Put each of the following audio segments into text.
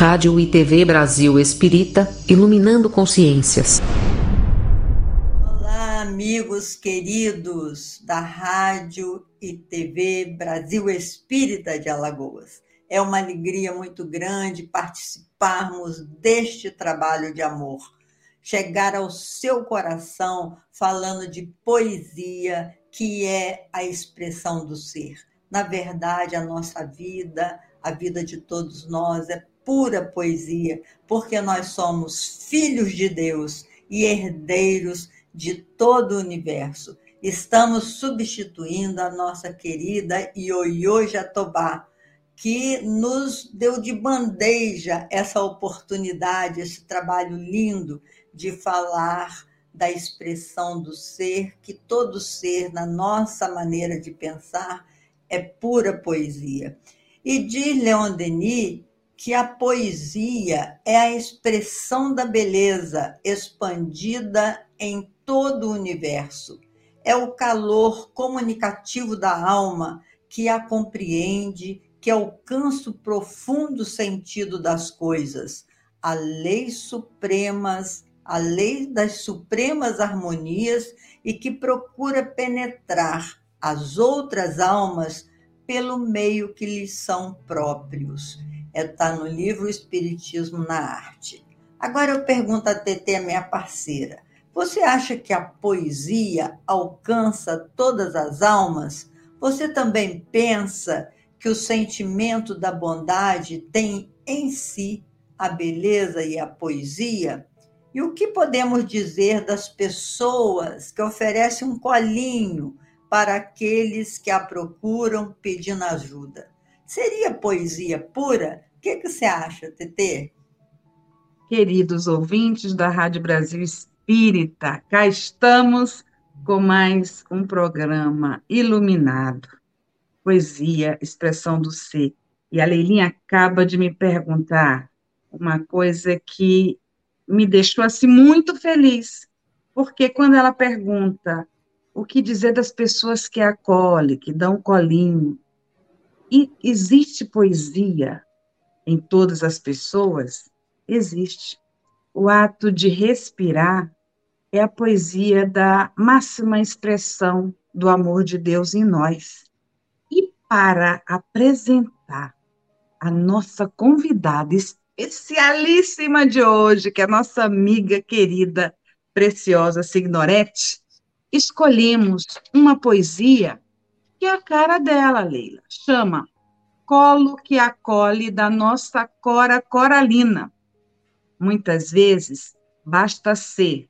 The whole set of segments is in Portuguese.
Rádio e TV Brasil Espírita, iluminando consciências. Olá, amigos queridos da Rádio e TV Brasil Espírita de Alagoas. É uma alegria muito grande participarmos deste trabalho de amor. Chegar ao seu coração falando de poesia, que é a expressão do ser. Na verdade, a nossa vida, a vida de todos nós é pura poesia, porque nós somos filhos de Deus e herdeiros de todo o universo. Estamos substituindo a nossa querida Ioiô Jatobá, que nos deu de bandeja essa oportunidade, esse trabalho lindo de falar da expressão do ser, que todo ser, na nossa maneira de pensar, é pura poesia. E diz Leon Denis que a poesia é a expressão da beleza expandida em todo o universo. É o calor comunicativo da alma que a compreende, que alcança o profundo sentido das coisas, a lei supremas, a lei das supremas harmonias e que procura penetrar as outras almas pelo meio que lhes são próprios está é, no livro Espiritismo na Arte. Agora eu pergunto a TT, a minha parceira: você acha que a poesia alcança todas as almas? Você também pensa que o sentimento da bondade tem em si a beleza e a poesia? E o que podemos dizer das pessoas que oferecem um colinho para aqueles que a procuram pedindo ajuda? Seria poesia pura? O que, que você acha, Tetê? Queridos ouvintes da Rádio Brasil Espírita, cá estamos com mais um programa iluminado. Poesia, expressão do ser. E a Leilinha acaba de me perguntar uma coisa que me deixou assim muito feliz, porque quando ela pergunta o que dizer das pessoas que acolhem, que dão colinho, e existe poesia em todas as pessoas? Existe. O ato de respirar é a poesia da máxima expressão do amor de Deus em nós. E para apresentar a nossa convidada especialíssima de hoje, que é a nossa amiga querida, preciosa Signorete, escolhemos uma poesia que é a cara dela, Leila. Chama Colo que acolhe da nossa Cora Coralina. Muitas vezes basta ser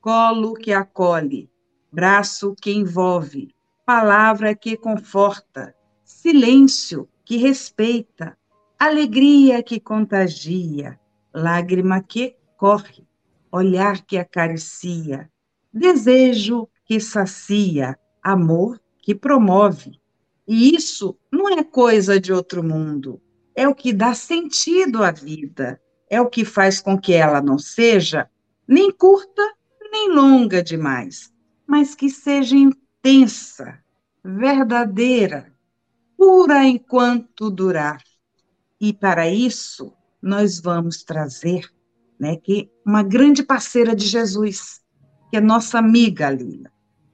colo que acolhe, braço que envolve, palavra que conforta, silêncio que respeita, alegria que contagia, lágrima que corre, olhar que acaricia, desejo que sacia, amor que promove. E isso não é coisa de outro mundo, é o que dá sentido à vida, é o que faz com que ela não seja nem curta nem longa demais, mas que seja intensa, verdadeira, pura enquanto durar. E para isso, nós vamos trazer né, que uma grande parceira de Jesus, que é nossa amiga Lila.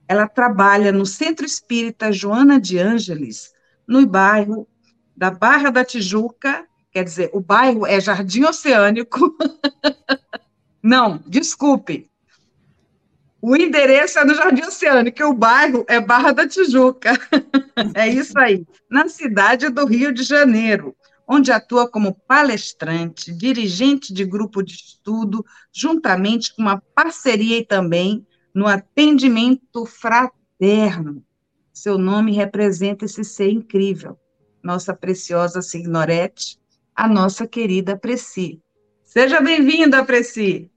Ela trabalha no Centro Espírita Joana de Ângeles, no bairro da Barra da Tijuca, quer dizer, o bairro é Jardim Oceânico. Não, desculpe. O endereço é no Jardim Oceânico, o bairro é Barra da Tijuca. é isso aí, na cidade do Rio de Janeiro, onde atua como palestrante, dirigente de grupo de estudo, juntamente com uma parceria e também no atendimento fraterno. Seu nome representa esse ser incrível, nossa preciosa Signorete, a nossa querida Preci. Seja bem-vinda, Preci.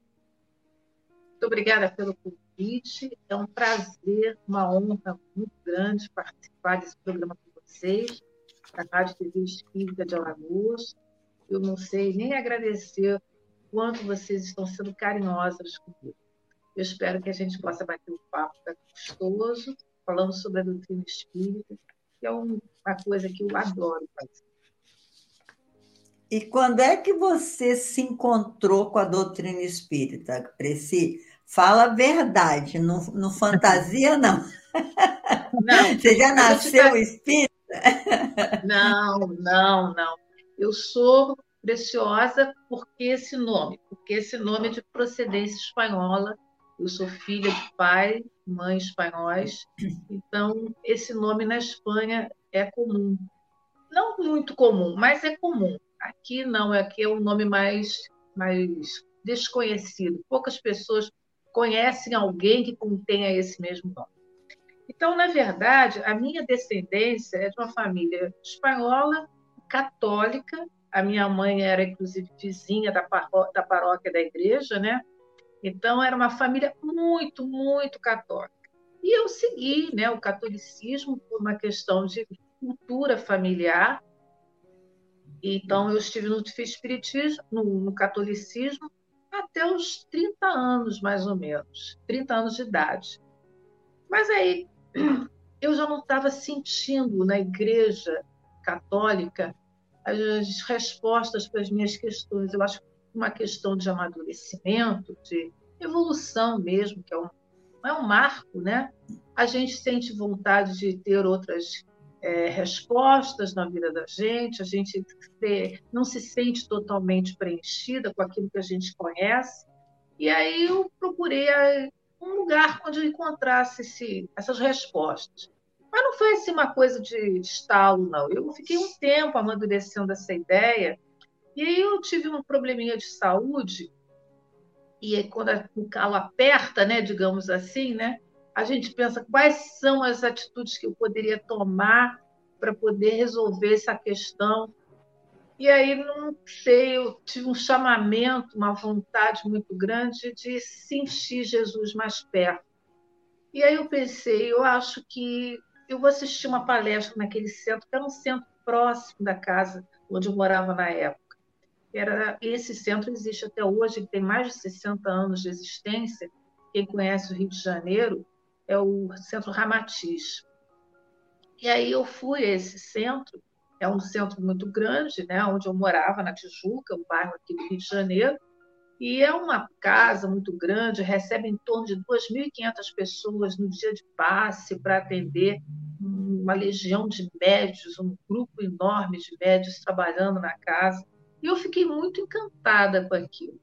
Muito obrigada pelo convite. É um prazer, uma honra muito grande participar desse programa com vocês, da Rádio TV Espírita de Alagoas. Eu não sei nem agradecer quanto vocês estão sendo carinhosas comigo. Eu espero que a gente possa bater um papo gostoso, falando sobre a doutrina espírita, que é uma coisa que eu adoro fazer. E quando é que você se encontrou com a doutrina espírita, Preci? Fala a verdade, não, não fantasia, não. Não. Você já nasceu espírita? Não, não, não. Eu sou preciosa porque esse nome, porque esse nome é de procedência espanhola. Eu sou filha de pai, mãe espanhóis, então esse nome na Espanha é comum. Não muito comum, mas é comum. Aqui não, aqui é um nome mais, mais desconhecido. Poucas pessoas conhecem alguém que contenha esse mesmo nome. Então, na verdade, a minha descendência é de uma família espanhola, católica. A minha mãe era, inclusive, vizinha da, da paróquia da igreja, né? Então, era uma família muito, muito católica. E eu segui né, o catolicismo por uma questão de cultura familiar. Então, eu estive no espiritismo, no, no catolicismo, até os 30 anos, mais ou menos, 30 anos de idade. Mas aí eu já não estava sentindo na igreja católica as respostas para as minhas questões. Eu acho que uma questão de amadurecimento, de evolução mesmo, que é um, é um marco, né? A gente sente vontade de ter outras é, respostas na vida da gente, a gente não se sente totalmente preenchida com aquilo que a gente conhece. E aí eu procurei um lugar onde eu encontrasse esse, essas respostas. Mas não foi assim uma coisa de estalo, não. Eu fiquei um tempo amadurecendo essa ideia, e aí eu tive um probleminha de saúde, e quando o calo aperta, né, digamos assim, né, a gente pensa quais são as atitudes que eu poderia tomar para poder resolver essa questão. E aí, não sei, eu tive um chamamento, uma vontade muito grande de sentir Jesus mais perto. E aí eu pensei, eu acho que eu vou assistir uma palestra naquele centro, que era um centro próximo da casa onde eu morava na época. Era, esse centro existe até hoje, tem mais de 60 anos de existência. Quem conhece o Rio de Janeiro é o Centro Ramatiz. E aí eu fui a esse centro, é um centro muito grande, né, onde eu morava, na Tijuca, um bairro aqui do Rio de Janeiro, e é uma casa muito grande, recebe em torno de 2.500 pessoas no dia de passe para atender uma legião de médios, um grupo enorme de médios trabalhando na casa. E eu fiquei muito encantada com aquilo.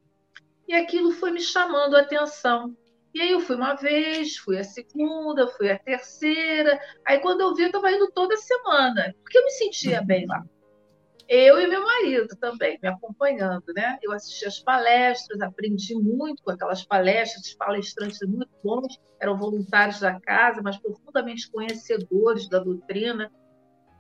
E aquilo foi me chamando a atenção. E aí eu fui uma vez, fui a segunda, fui a terceira. Aí quando eu vi, eu estava indo toda semana, porque eu me sentia bem lá. Eu e meu marido também, me acompanhando, né? Eu assisti as palestras, aprendi muito com aquelas palestras, os palestrantes muito bons, eram voluntários da casa, mas profundamente conhecedores da doutrina.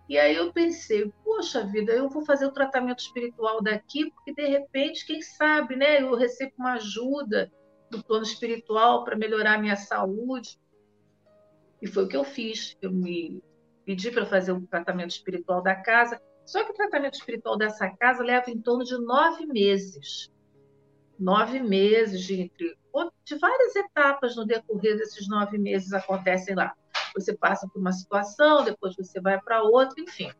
E aí eu pensei, poxa vida, eu vou fazer o tratamento espiritual daqui, porque de repente, quem sabe, né? Eu recebo uma ajuda, do plano espiritual para melhorar a minha saúde. E foi o que eu fiz. Eu me pedi para fazer o tratamento espiritual da casa. Só que o tratamento espiritual dessa casa leva em torno de nove meses. Nove meses de entre de várias etapas no decorrer desses nove meses acontecem lá. Você passa por uma situação, depois você vai para outra, enfim.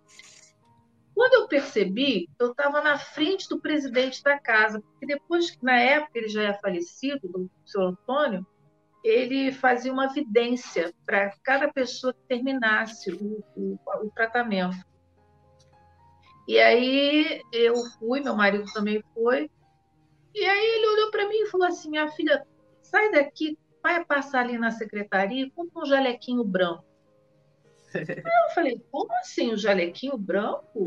Quando eu percebi, eu estava na frente do presidente da casa, porque depois, na época, ele já é falecido, o senhor Antônio, ele fazia uma vidência para cada pessoa que terminasse o, o, o, tratamento. E aí eu fui, meu marido também foi, e aí ele olhou para mim e falou assim: minha filha, sai daqui, vai passar ali na secretaria e compra um jalequinho branco. Eu falei, como assim, o jalequinho branco?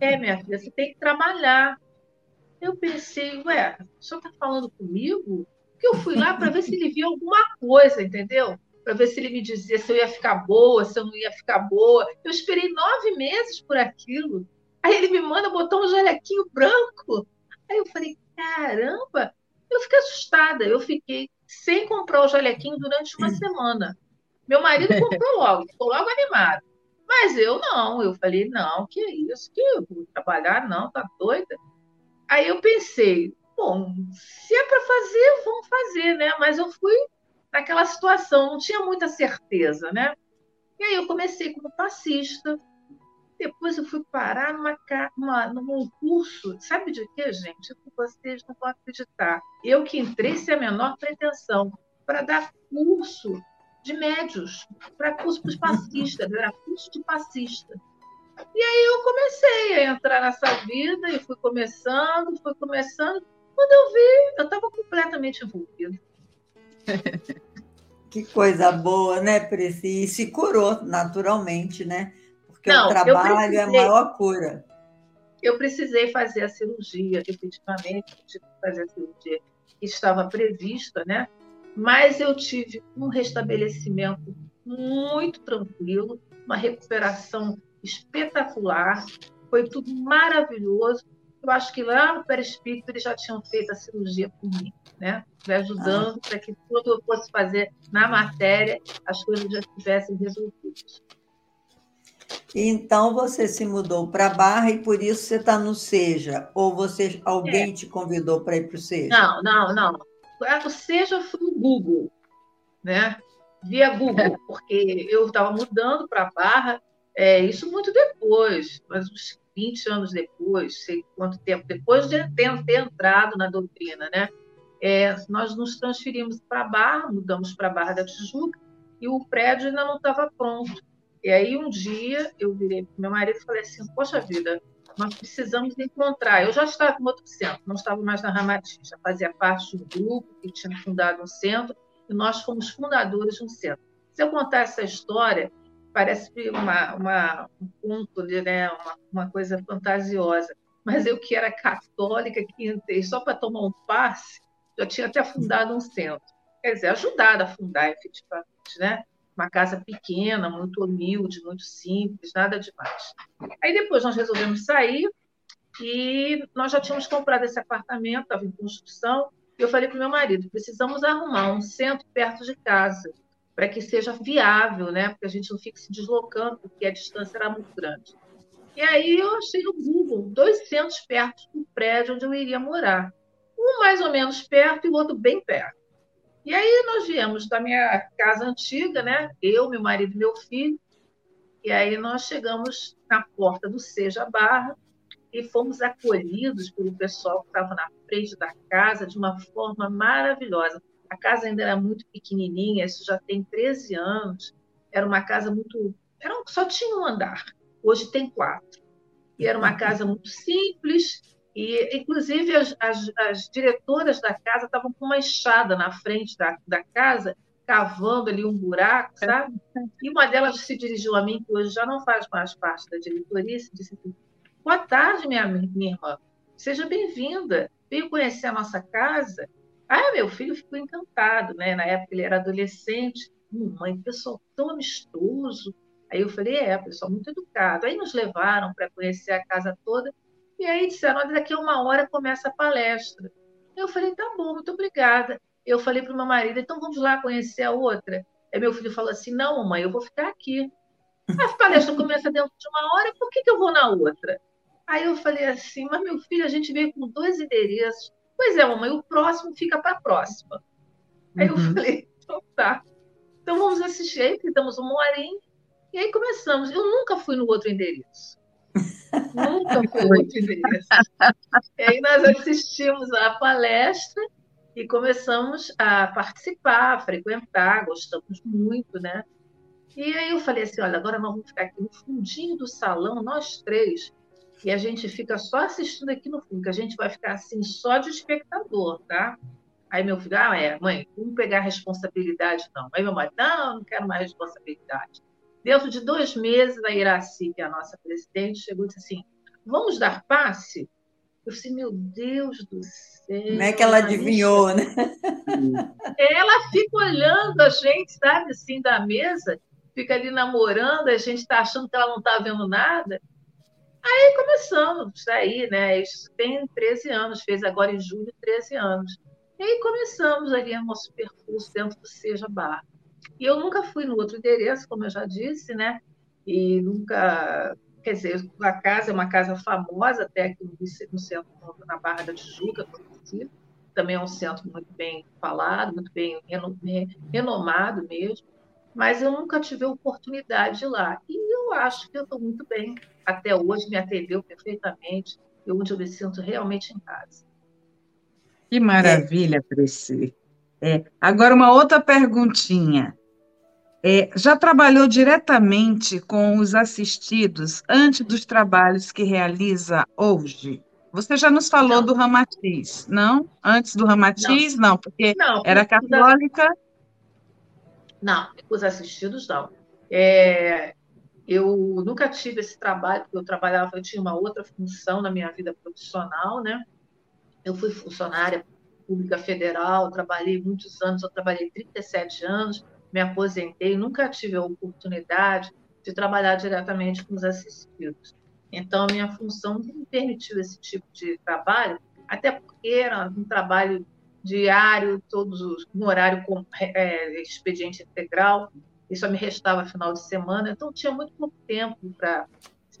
É, minha filha, você tem que trabalhar. Eu pensei, ué, o senhor está falando comigo? Porque eu fui lá para ver se ele via alguma coisa, entendeu? Para ver se ele me dizia se eu ia ficar boa, se eu não ia ficar boa. Eu esperei nove meses por aquilo. Aí ele me manda botar um jalequinho branco. Aí eu falei, caramba! Eu fiquei assustada. Eu fiquei sem comprar o jalequinho durante uma semana. Meu marido comprou logo, ficou logo animado. Mas eu não, eu falei, não, que isso, que eu vou trabalhar, não, tá doida? Aí eu pensei, bom, se é para fazer, vamos fazer, né? Mas eu fui naquela situação, não tinha muita certeza, né? E aí eu comecei como passista, Depois eu fui parar numa, uma, num curso, sabe de quê, gente? Vocês não vão acreditar. Eu que entrei sem a menor pretensão para dar curso de médios, para curso para os passistas, era curso de passista. E aí eu comecei a entrar nessa vida e fui começando, fui começando. Quando eu vi, eu estava completamente envolvida. Que coisa boa, né, Preci? E se curou naturalmente, né? Porque Não, o trabalho é a maior cura. Eu precisei fazer a cirurgia, efetivamente, tive que fazer a cirurgia que estava prevista, né? Mas eu tive um restabelecimento muito tranquilo, uma recuperação espetacular, foi tudo maravilhoso. Eu acho que lá no perispírito eles já tinham feito a cirurgia por mim, né? Me ajudando ah. para que tudo eu fosse fazer na matéria, as coisas já estivessem resolvidas. Então você se mudou para Barra e por isso você está no Seja? Ou você alguém é. te convidou para ir para o Seja? Não, não, não. O Seja foi o Google, né? Via Google, porque eu estava mudando para Barra é, isso muito depois, mas uns 20 anos depois, sei quanto tempo depois de ter, ter entrado na doutrina, né? É, nós nos transferimos para Barra, mudamos para Barra da Tijuca, e o prédio ainda não estava pronto. E aí um dia eu virei para meu marido e falei assim, poxa vida, nós precisamos encontrar. Eu já estava em outro centro, não estava mais na Ramati, já fazia parte do grupo que tinha fundado um centro, e nós fomos fundadores de um centro. Se eu contar essa história, parece uma, uma, um conto, né? uma, uma coisa fantasiosa. Mas eu que era católica, que entrei só para tomar um passe, já tinha até fundado um centro. Quer dizer, ajudado a fundar efetivamente, né? Uma casa pequena, muito humilde, muito simples, nada demais. Aí depois nós resolvemos sair e nós já tínhamos comprado esse apartamento, estava em construção, e eu falei para o meu marido, precisamos arrumar um centro perto de casa para que seja viável, né? Porque a gente não fique se deslocando, porque a distância era muito grande. E aí eu achei no Google dois centros perto do prédio onde eu iria morar. Um mais ou menos perto e o outro bem perto. E aí nós viemos da minha casa antiga, né? Eu, meu marido e meu filho. E aí nós chegamos na porta do Seja Barra e fomos acolhidos pelo pessoal que estava na frente da casa de uma forma maravilhosa. A casa ainda era muito pequenininha, isso já tem 13 anos. Era uma casa muito. Era, só tinha um andar, hoje tem quatro. E era uma casa muito simples, e inclusive as, as, as diretoras da casa estavam com uma enxada na frente da, da casa, cavando ali um buraco, sabe? E uma delas se dirigiu a mim, que hoje já não faz mais parte da diretoria, e disse assim: Boa tarde, minha, minha irmã. Seja bem-vinda. Veio conhecer a nossa casa. Ah, meu filho ficou encantado, né? Na época ele era adolescente. Hum, mãe, pessoal tão amistoso. Aí eu falei, é, pessoal muito educado. Aí nos levaram para conhecer a casa toda. E aí disseram, olha, daqui a uma hora começa a palestra. Eu falei, tá bom, muito obrigada. Eu falei para o meu marido, então vamos lá conhecer a outra. Aí meu filho falou assim, não, mamãe, eu vou ficar aqui. A palestra começa dentro de uma hora, por que, que eu vou na outra? Aí eu falei assim, mas meu filho, a gente veio com dois endereços. Pois é, mamãe, o próximo fica para a próxima. Aí eu uhum. falei, então tá. Então vamos assistir aí, ficamos uma horinha, e aí começamos. Eu nunca fui no outro endereço. Nunca fui. E aí nós assistimos a palestra e começamos a participar, a frequentar, gostamos muito, né? E aí eu falei assim, olha, agora nós vamos ficar aqui no fundinho do salão, nós três, e a gente fica só assistindo aqui no fundo, que a gente vai ficar assim só de espectador, tá? Aí meu filho, ah, é, mãe, vamos pegar responsabilidade, não. Aí meu marido, não, não quero mais responsabilidade. Dentro de dois meses, a Iraci, que é a nossa presidente, chegou e disse assim, vamos dar passe? Eu disse, meu Deus do céu. Como é que ela adivinhou, né? Ela fica olhando a gente, sabe, assim, da mesa, fica ali namorando, a gente está achando que ela não está vendo nada. Aí começamos aí, né? Isso tem 13 anos, fez agora em julho 13 anos. E aí começamos ali o nosso percurso dentro do Seja Bar. E eu nunca fui no outro endereço, como eu já disse, né? E nunca. Quer dizer, a casa é uma casa famosa, até aqui no centro, na Barra da Tijuca, também é um centro muito bem falado, muito bem renomado mesmo. mas eu nunca tive a oportunidade de ir lá. E eu acho que eu estou muito bem. Até hoje me atendeu perfeitamente, e onde eu me sinto realmente em casa. Que maravilha, Preci. É, agora, uma outra perguntinha. É, já trabalhou diretamente com os assistidos antes dos trabalhos que realiza hoje? Você já nos falou não. do Ramatiz, não? Antes do Ramatiz, não, não porque não, era católica. Não, os assistidos não. É, eu nunca tive esse trabalho, porque eu trabalhava, eu tinha uma outra função na minha vida profissional, né? Eu fui funcionária pública federal, trabalhei muitos anos, eu trabalhei 37 anos, me aposentei, nunca tive a oportunidade de trabalhar diretamente com os assistidos. Então, minha função não permitiu esse tipo de trabalho, até porque era um trabalho diário, todos os, no horário com é, expediente integral, e só me restava final de semana, então tinha muito pouco tempo para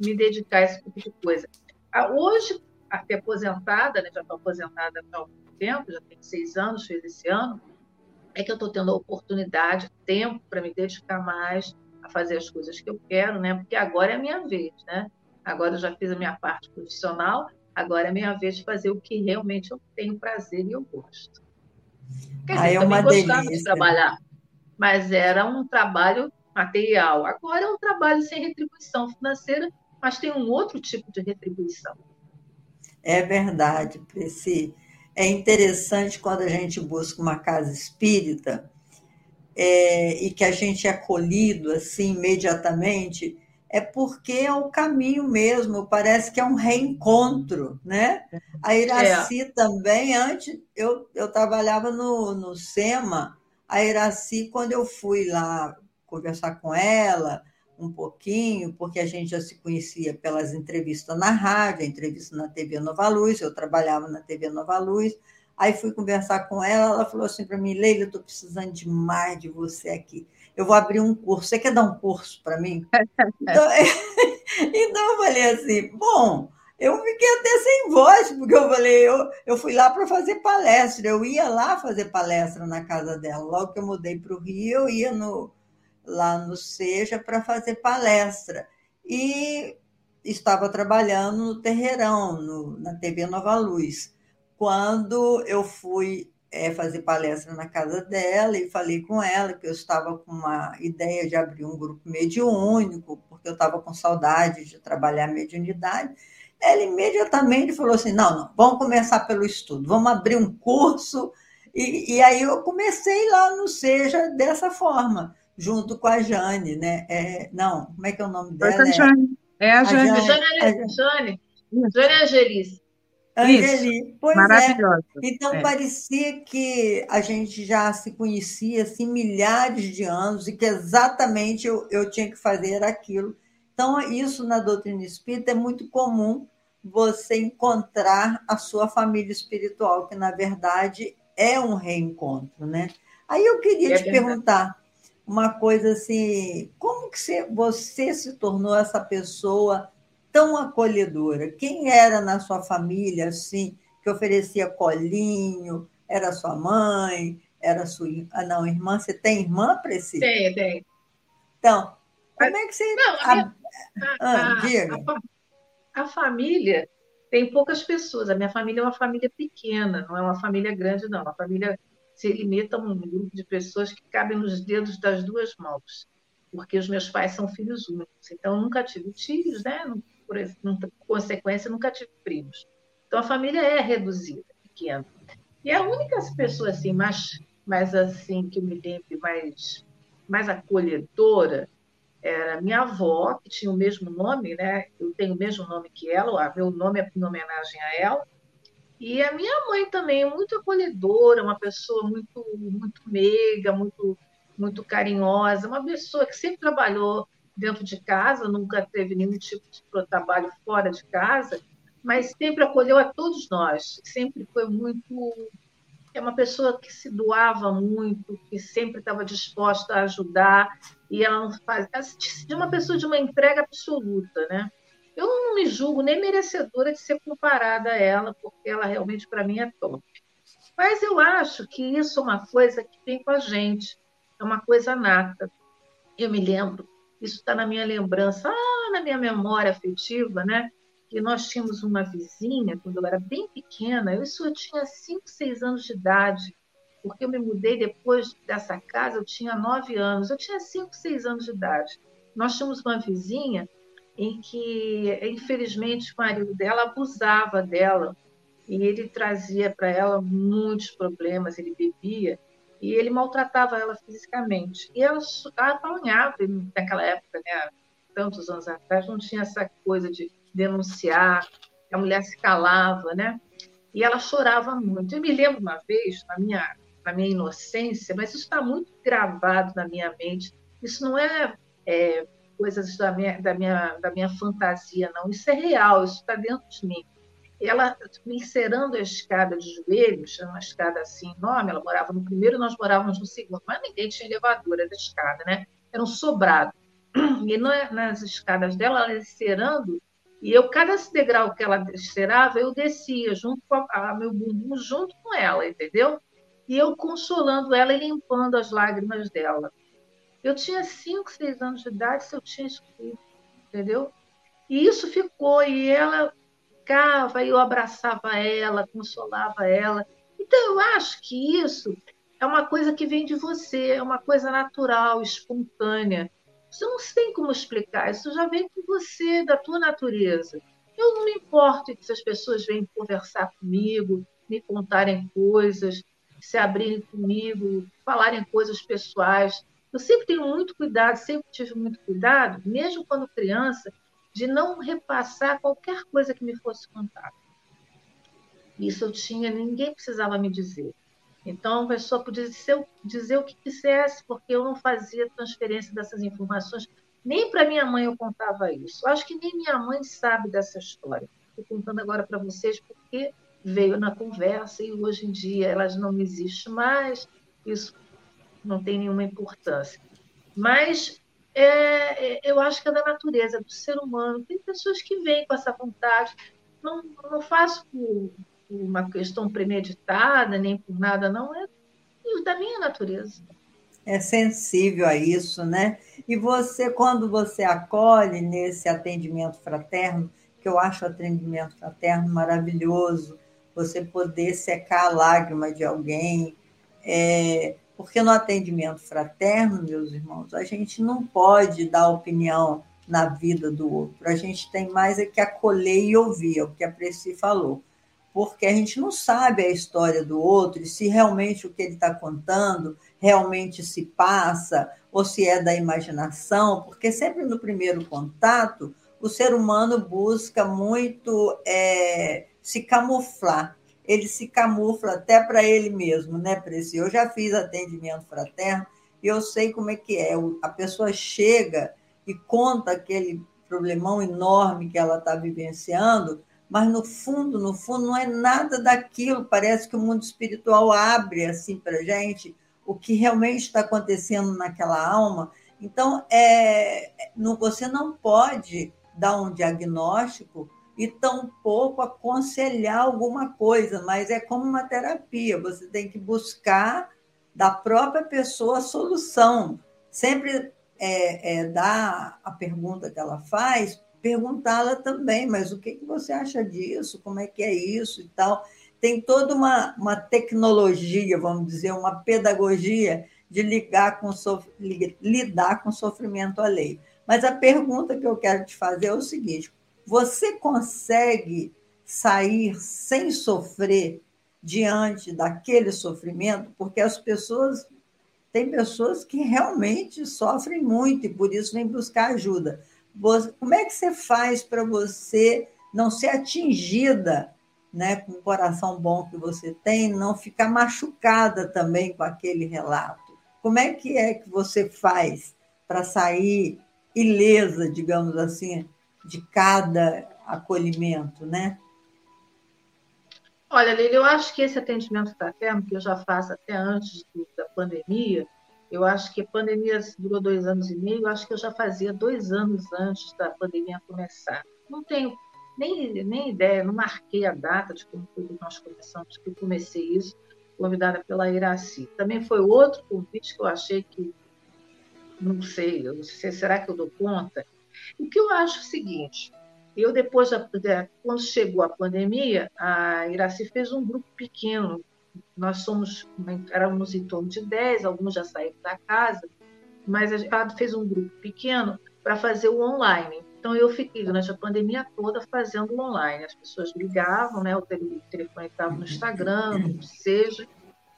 me dedicar a esse tipo de coisa. Ah, hoje, até aposentada, né, já estou aposentada há algum tempo, já tenho seis anos, fez esse ano, é que eu estou tendo a oportunidade, tempo para me dedicar mais a fazer as coisas que eu quero, né? Porque agora é a minha vez, né? Agora eu já fiz a minha parte profissional, agora é a minha vez de fazer o que realmente eu tenho prazer e eu gosto. Quer dizer, é uma gostava delícia. de trabalhar, mas era um trabalho material. Agora é um trabalho sem retribuição financeira, mas tem um outro tipo de retribuição. É verdade, Preci. É interessante quando a gente busca uma casa espírita é, e que a gente é acolhido assim imediatamente, é porque é o caminho mesmo, parece que é um reencontro, né? A Iraci é. também, antes, eu, eu trabalhava no, no SEMA, a Iraci, quando eu fui lá conversar com ela um pouquinho, porque a gente já se conhecia pelas entrevistas na rádio, entrevista na TV Nova Luz, eu trabalhava na TV Nova Luz, aí fui conversar com ela, ela falou assim para mim, Leila, eu estou precisando demais de você aqui eu vou abrir um curso. Você quer dar um curso para mim? Então, então, eu falei assim, bom, eu fiquei até sem voz, porque eu falei, eu, eu fui lá para fazer palestra, eu ia lá fazer palestra na casa dela. Logo que eu mudei para o Rio, eu ia no, lá no Seja para fazer palestra. E estava trabalhando no Terreirão, no, na TV Nova Luz. Quando eu fui é, fazer palestra na casa dela e falei com ela que eu estava com uma ideia de abrir um grupo mediúnico, porque eu estava com saudade de trabalhar mediunidade. Ela imediatamente falou assim: não, não, vamos começar pelo estudo, vamos abrir um curso. E, e aí eu comecei lá no Seja dessa forma, junto com a Jane, né? É, não, como é que é o nome dela? É, Jane. É a Jane. A Jane, a Jane, Jane, Jane Angelice. Angeli, pois é. Então é. parecia que a gente já se conhecia assim milhares de anos e que exatamente eu, eu tinha que fazer aquilo. Então, isso na doutrina espírita é muito comum você encontrar a sua família espiritual, que na verdade é um reencontro, né? Aí eu queria é te verdade. perguntar uma coisa assim, como que você se tornou essa pessoa tão acolhedora? Quem era na sua família, assim, que oferecia colinho? Era sua mãe? Era sua ah, não, irmã? Você tem irmã, Priscila? Tem, tem. Então, como é que você. Não, a, minha, a, ah, diga. A, a, família tem poucas pessoas. A minha família é uma família pequena, não é uma família grande, não. A família se limita a um grupo de pessoas que cabem nos dedos das duas mãos, porque os meus pais são filhos únicos. Então, nunca tive tios, né? por consequência, nunca tive primos. Então, a família é reduzida, pequena. E a única pessoa assim, mais, mais assim, que eu me lembro, mais, mais acolhedora, era minha avó, que tinha o mesmo nome, né? Eu tenho o mesmo nome que ela, meu nome é em homenagem a ela. E a minha mãe também, muito acolhedora, uma pessoa muito, muito meiga, muito, muito carinhosa, uma pessoa que sempre trabalhou dentro de casa, nunca teve nenhum tipo de trabalho fora de casa, mas sempre acolheu a todos nós, sempre foi muito. É uma pessoa que se doava muito, que sempre estava disposta a ajudar, e ela não faz. Uma pessoa de uma entrega absoluta, né? Eu não me julgo nem merecedora de ser comparada a ela, porque ela realmente, para mim, é top. Mas eu acho que isso é uma coisa que vem com a gente, é uma coisa nata eu me lembro, isso está na minha lembrança, ah, na minha memória afetiva, né? Que nós tínhamos uma vizinha, quando eu era bem pequena, isso eu tinha 5, 6 anos de idade, porque eu me mudei depois dessa casa, eu tinha 9 anos, eu tinha 5, 6 anos de idade. Nós tínhamos uma vizinha em que, infelizmente, o marido dela abusava dela e ele trazia para ela muitos problemas, ele bebia e ele maltratava ela fisicamente. E ela apanhava naquela época, né, tantos anos atrás, não tinha essa coisa de denunciar, a mulher se calava, né? E ela chorava muito. Eu me lembro uma vez, na minha, na minha inocência, mas isso está muito gravado na minha mente. Isso não é, é coisas da minha, da, minha, da minha fantasia, não. Isso é real, isso está dentro de mim. Ela encerando a escada de joelhos, uma escada assim enorme, ela morava no primeiro, nós morávamos no segundo, mas ninguém tinha elevadora da escada, né? Era um sobrado. E nas escadas dela, ela encerando, e eu, cada degrau que ela descerava, eu descia junto com a, a meu bumbum, junto com ela, entendeu? E eu consolando ela e limpando as lágrimas dela. Eu tinha 5, 6 anos de idade se eu tinha escrito, entendeu? E isso ficou, e ela ficava, eu abraçava ela, consolava ela. Então, eu acho que isso é uma coisa que vem de você, é uma coisa natural, espontânea. Você não tem como explicar, isso já vem com você, da tua natureza. Eu não me importo se as pessoas vêm conversar comigo, me contarem coisas, se abrirem comigo, falarem coisas pessoais. Eu sempre tenho muito cuidado, sempre tive muito cuidado, mesmo quando criança, de não repassar qualquer coisa que me fosse contada. Isso eu tinha, ninguém precisava me dizer. Então, a pessoa podia dizer, dizer o que quisesse, porque eu não fazia transferência dessas informações. Nem para minha mãe eu contava isso. Eu acho que nem minha mãe sabe dessa história. Estou contando agora para vocês porque veio na conversa e hoje em dia elas não existem mais. Isso não tem nenhuma importância. Mas é, é, eu acho que é da natureza, do ser humano. Tem pessoas que vêm com essa vontade. Não, não faço por, por uma questão premeditada, nem por nada, não. É da minha natureza. É sensível a isso, né? E você, quando você acolhe nesse atendimento fraterno, que eu acho o atendimento fraterno maravilhoso, você poder secar a lágrima de alguém, é, porque no atendimento fraterno, meus irmãos, a gente não pode dar opinião na vida do outro. A gente tem mais é que acolher e ouvir, é o que a Preci falou. Porque a gente não sabe a história do outro e se realmente o que ele está contando realmente se passa ou se é da imaginação, porque sempre no primeiro contato o ser humano busca muito é, se camuflar ele se camufla até para ele mesmo, né, Preci? Eu já fiz atendimento fraterno e eu sei como é que é. A pessoa chega e conta aquele problemão enorme que ela está vivenciando, mas no fundo, no fundo, não é nada daquilo. Parece que o mundo espiritual abre assim para gente o que realmente está acontecendo naquela alma. Então, é, você não pode dar um diagnóstico e tampouco aconselhar alguma coisa, mas é como uma terapia, você tem que buscar da própria pessoa a solução. Sempre é, é, dar a pergunta que ela faz, perguntá-la também, mas o que, que você acha disso? Como é que é isso e tal? Tem toda uma, uma tecnologia, vamos dizer, uma pedagogia de ligar com, lidar com sofrimento alheio. Mas a pergunta que eu quero te fazer é o seguinte: você consegue sair sem sofrer diante daquele sofrimento? Porque as pessoas. Tem pessoas que realmente sofrem muito e por isso vêm buscar ajuda. Como é que você faz para você não ser atingida né, com o coração bom que você tem, não ficar machucada também com aquele relato? Como é que é que você faz para sair ilesa, digamos assim, de cada acolhimento, né? Olha, Lili, eu acho que esse atendimento fraterno, que eu já faço até antes da pandemia, eu acho que a pandemia durou dois anos e meio, eu acho que eu já fazia dois anos antes da pandemia começar. Não tenho nem, nem ideia, não marquei a data de como foi que nós começamos, que eu comecei isso, convidada pela Iraci. Também foi outro convite que eu achei que não sei, eu, será que eu dou conta? O que eu acho é o seguinte, eu depois, quando chegou a pandemia, a Iraci fez um grupo pequeno, nós somos, éramos em torno de 10, alguns já saíram da casa, mas ela fez um grupo pequeno para fazer o online. Então, eu fiquei durante a pandemia toda fazendo online. As pessoas ligavam, né? o telefone estava no Instagram, no Seja,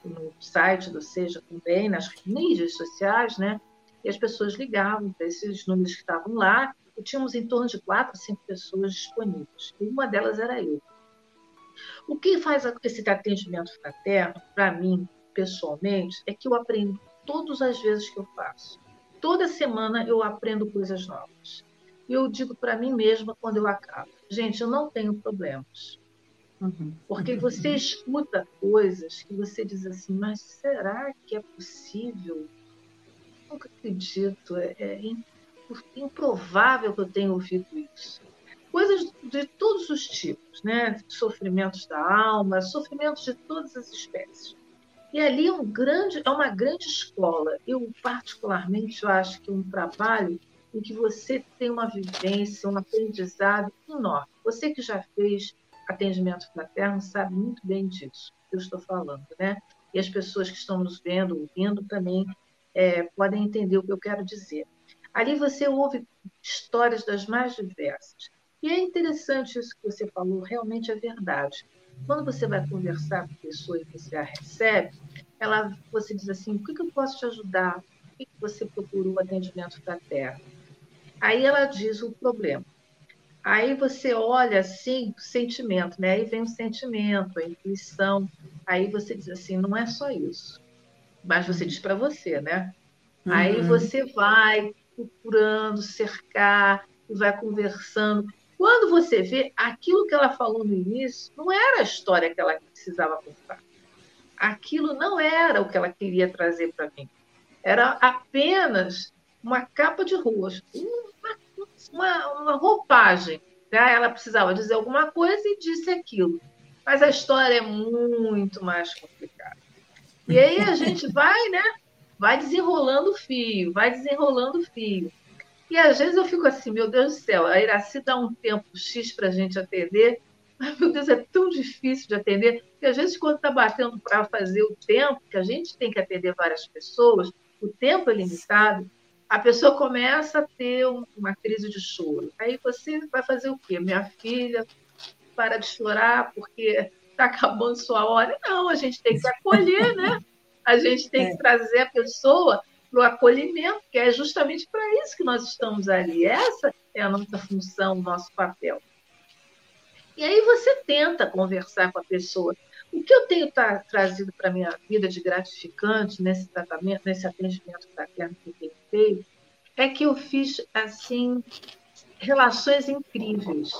no site do Seja também, nas mídias sociais, né? E as pessoas ligavam para esses números que estavam lá, e tínhamos em torno de quatro, cinco pessoas disponíveis. E uma delas era eu. O que faz esse atendimento fraterno, para mim, pessoalmente, é que eu aprendo todas as vezes que eu faço. Toda semana eu aprendo coisas novas. E eu digo para mim mesma quando eu acabo: gente, eu não tenho problemas. Uhum. Porque você escuta coisas que você diz assim, mas será que é possível? Nunca acredito, é, é improvável que eu tenha ouvido isso. Coisas de todos os tipos, né? Sofrimentos da alma, sofrimentos de todas as espécies. E ali é, um grande, é uma grande escola. Eu, particularmente, eu acho que é um trabalho em que você tem uma vivência, um aprendizado enorme. Você que já fez atendimento fraterno sabe muito bem disso que eu estou falando, né? E as pessoas que estão nos vendo, ouvindo também é, podem entender o que eu quero dizer. Ali você ouve histórias das mais diversas. E é interessante isso que você falou, realmente é verdade. Quando você vai conversar com a pessoa e você a recebe, ela, você diz assim: o que, que eu posso te ajudar? Por que, que você procurou o atendimento fraterno? Aí ela diz o problema. Aí você olha assim, o sentimento, né? Aí vem o sentimento, a intuição. Aí você diz assim: não é só isso. Mas você diz para você, né? Uhum. Aí você vai procurando cercar e vai conversando. Quando você vê aquilo que ela falou no início, não era a história que ela precisava contar. Aquilo não era o que ela queria trazer para mim. Era apenas uma capa de ruas, uma, uma, uma roupagem. Né? Ela precisava dizer alguma coisa e disse aquilo. Mas a história é muito mais complicada. E aí a gente vai, né? Vai desenrolando o fio, vai desenrolando o fio. E às vezes eu fico assim, meu Deus do céu, a Iraci dá um tempo X para a gente atender, mas, meu Deus, é tão difícil de atender, que às vezes quando está batendo para fazer o tempo, que a gente tem que atender várias pessoas, o tempo é limitado, a pessoa começa a ter uma crise de choro. Aí você vai fazer o quê? Minha filha, para de chorar porque está acabando sua hora. Não, a gente tem que acolher, né? A gente tem que é. trazer a pessoa para o acolhimento, que é justamente para isso que nós estamos ali. Essa é a nossa função, o nosso papel. E aí você tenta conversar com a pessoa. O que eu tenho tra trazido para a minha vida de gratificante nesse tratamento, nesse atendimento fraterno que eu tenho feito, é que eu fiz assim relações incríveis.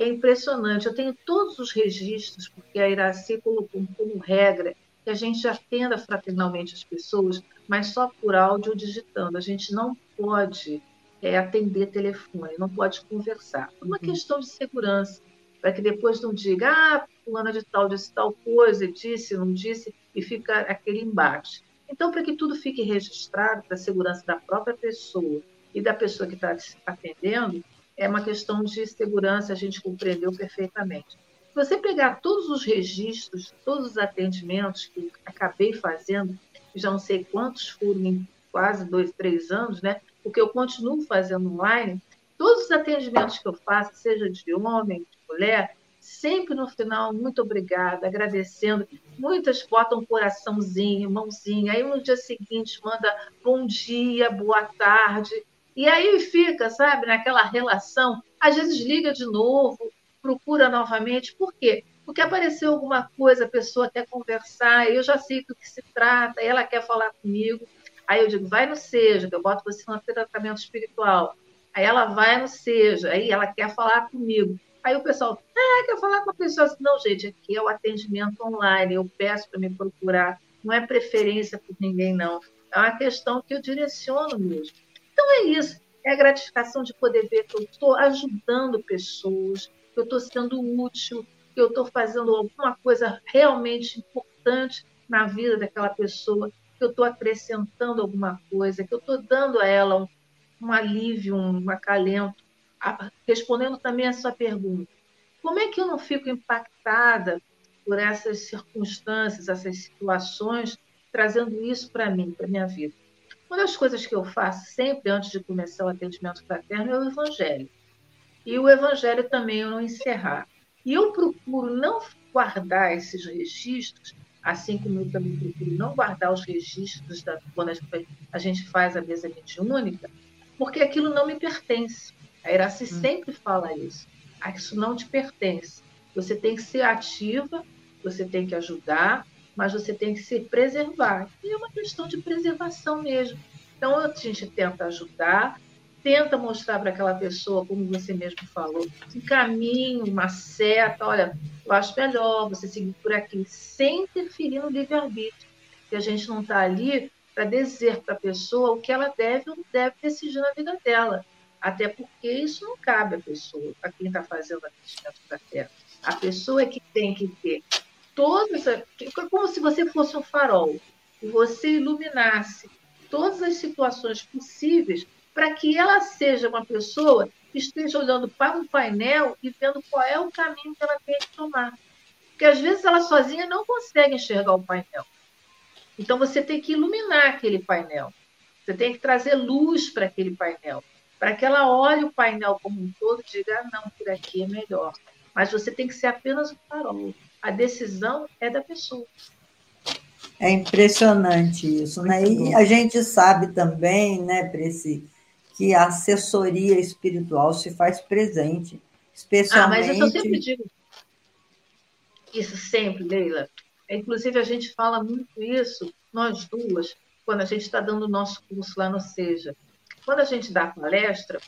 É impressionante. Eu tenho todos os registros, porque a Iraci colocou como regra que a gente atenda fraternalmente as pessoas mas só por áudio ou digitando. A gente não pode é, atender telefone, não pode conversar. Por uma uhum. questão de segurança, para que depois não diga, ah, fulana de tal disse tal coisa, disse, não disse, e fica aquele embate. Então, para que tudo fique registrado, para a segurança da própria pessoa e da pessoa que está atendendo, é uma questão de segurança, a gente compreendeu perfeitamente. Se você pegar todos os registros, todos os atendimentos que acabei fazendo, já não sei quantos foram em quase dois, três anos, né? Porque eu continuo fazendo online. Todos os atendimentos que eu faço, seja de homem, de mulher, sempre no final, muito obrigada, agradecendo. Muitas botam coraçãozinho, mãozinha, aí no dia seguinte manda bom dia, boa tarde. E aí fica, sabe, naquela relação. Às vezes liga de novo, procura novamente. Por quê? porque apareceu alguma coisa, a pessoa quer conversar, eu já sei do que se trata, ela quer falar comigo. Aí eu digo, vai no Seja, eu boto você no tratamento espiritual. Aí ela vai no Seja, aí ela quer falar comigo. Aí o pessoal, ah, quer falar com a pessoa? Não, gente, aqui é o atendimento online, eu peço para me procurar. Não é preferência por ninguém, não. É uma questão que eu direciono mesmo. Então é isso, é a gratificação de poder ver que eu estou ajudando pessoas, que eu estou sendo útil, que eu estou fazendo alguma coisa realmente importante na vida daquela pessoa. que eu estou acrescentando alguma coisa, que eu estou dando a ela um, um alívio, um, acalento, respondendo também a sua pergunta. Como é que eu não fico impactada por essas circunstâncias, essas situações, trazendo isso para mim, para minha vida? Uma das coisas que eu faço sempre antes de começar o atendimento fraterno é o Evangelho. E o Evangelho também eu não encerrar. E eu procuro não guardar esses registros, assim como eu também procuro não guardar os registros da, quando a gente faz a mesa mediúnica, porque aquilo não me pertence. A Iraci hum. sempre fala isso. Ah, isso não te pertence. Você tem que ser ativa, você tem que ajudar, mas você tem que se preservar. E é uma questão de preservação mesmo. Então, a gente tenta ajudar, tenta mostrar para aquela pessoa, como você mesmo falou, um caminho, uma seta. Olha, eu acho melhor você seguir por aqui, sem interferir no livre-arbítrio. Que a gente não está ali para dizer para a pessoa o que ela deve ou não deve decidir na vida dela. Até porque isso não cabe à pessoa, a quem está fazendo atendimento da terra. A pessoa é que tem que ter todas. É como se você fosse um farol e você iluminasse todas as situações possíveis para que ela seja uma pessoa que esteja olhando para um painel e vendo qual é o caminho que ela tem que tomar. Porque às vezes ela sozinha não consegue enxergar o painel. Então você tem que iluminar aquele painel. Você tem que trazer luz para aquele painel, para que ela olhe o painel como um todo e diga: ah, não, por aqui é melhor. Mas você tem que ser apenas o farol. A decisão é da pessoa. É impressionante isso, né? E a gente sabe também, né, Preci, que a assessoria espiritual se faz presente, especialmente. Ah, mas eu sempre digo isso sempre, Leila. Inclusive, a gente fala muito isso, nós duas, quando a gente está dando o nosso curso lá no Seja. Quando a gente dá a palestra,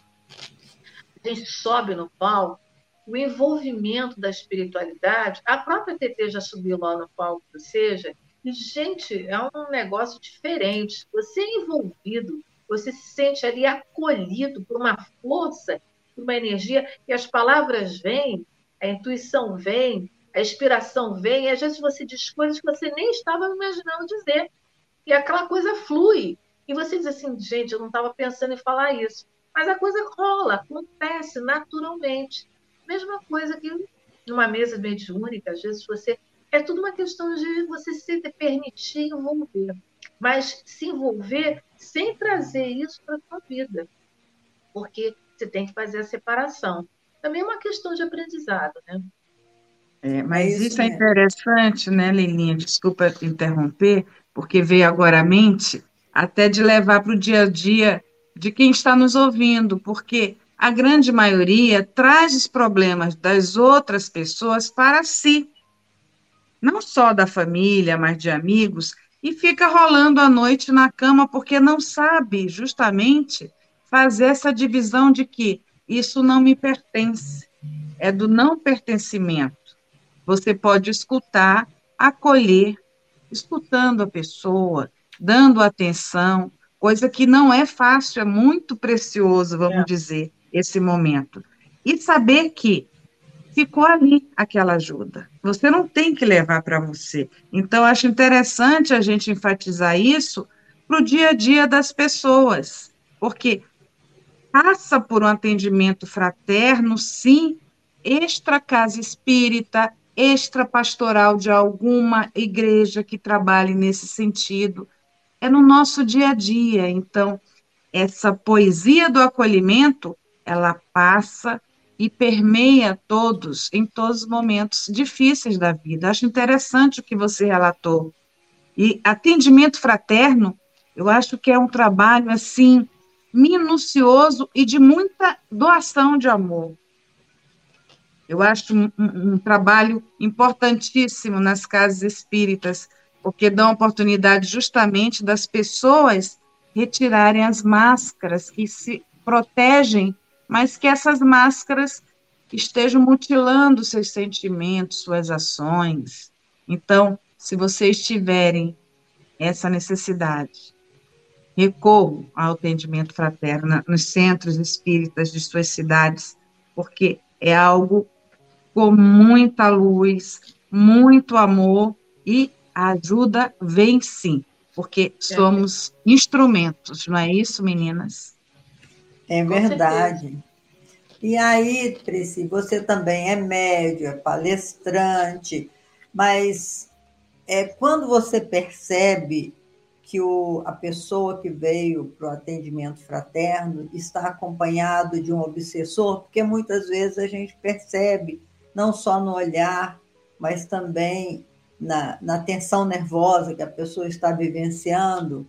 a gente sobe no palco, o envolvimento da espiritualidade, a própria TT já subiu lá no palco do Seja, e, gente, é um negócio diferente. Você é envolvido, você se sente ali acolhido por uma força, por uma energia, e as palavras vêm, a intuição vem, a inspiração vem, e às vezes você diz coisas que você nem estava imaginando dizer. E aquela coisa flui. E você diz assim, gente, eu não estava pensando em falar isso. Mas a coisa rola, acontece naturalmente. Mesma coisa que numa mesa mediúnica, às vezes você. É tudo uma questão de você se permitir envolver. Mas se envolver sem trazer isso para a sua vida. Porque você tem que fazer a separação. Também é uma questão de aprendizado, né? É, mas isso, isso é interessante, né, Leilinha? Desculpa interromper, porque veio agora à mente, até de levar para o dia a dia de quem está nos ouvindo, porque a grande maioria traz os problemas das outras pessoas para si, não só da família, mas de amigos, e fica rolando a noite na cama porque não sabe justamente fazer essa divisão de que isso não me pertence, é do não pertencimento. Você pode escutar, acolher, escutando a pessoa, dando atenção, coisa que não é fácil, é muito precioso, vamos é. dizer, esse momento. E saber que ficou ali aquela ajuda. Você não tem que levar para você. Então, acho interessante a gente enfatizar isso para o dia a dia das pessoas, porque passa por um atendimento fraterno, sim, extra casa espírita, extra pastoral de alguma igreja que trabalhe nesse sentido. É no nosso dia a dia. Então, essa poesia do acolhimento, ela passa e permeia todos em todos os momentos difíceis da vida. Acho interessante o que você relatou. E atendimento fraterno, eu acho que é um trabalho assim minucioso e de muita doação de amor. Eu acho um, um, trabalho importantíssimo nas casas espíritas, porque dão oportunidade justamente das pessoas retirarem as máscaras que se protegem, mas que essas máscaras estejam mutilando seus sentimentos, suas ações. Então, se vocês tiverem essa necessidade, recorram ao atendimento fraterno nos centros espíritas de suas cidades, porque é algo com muita luz, muito amor e a ajuda vem sim. porque somos instrumentos, não é isso, meninas? É verdade. E aí, Prisci, você também é médio, é palestrante, mas é, quando você percebe que o, a pessoa que veio para o atendimento fraterno está acompanhado de um obsessor, porque muitas vezes a gente percebe, não só no olhar, mas também na, na tensão nervosa que a pessoa está vivenciando,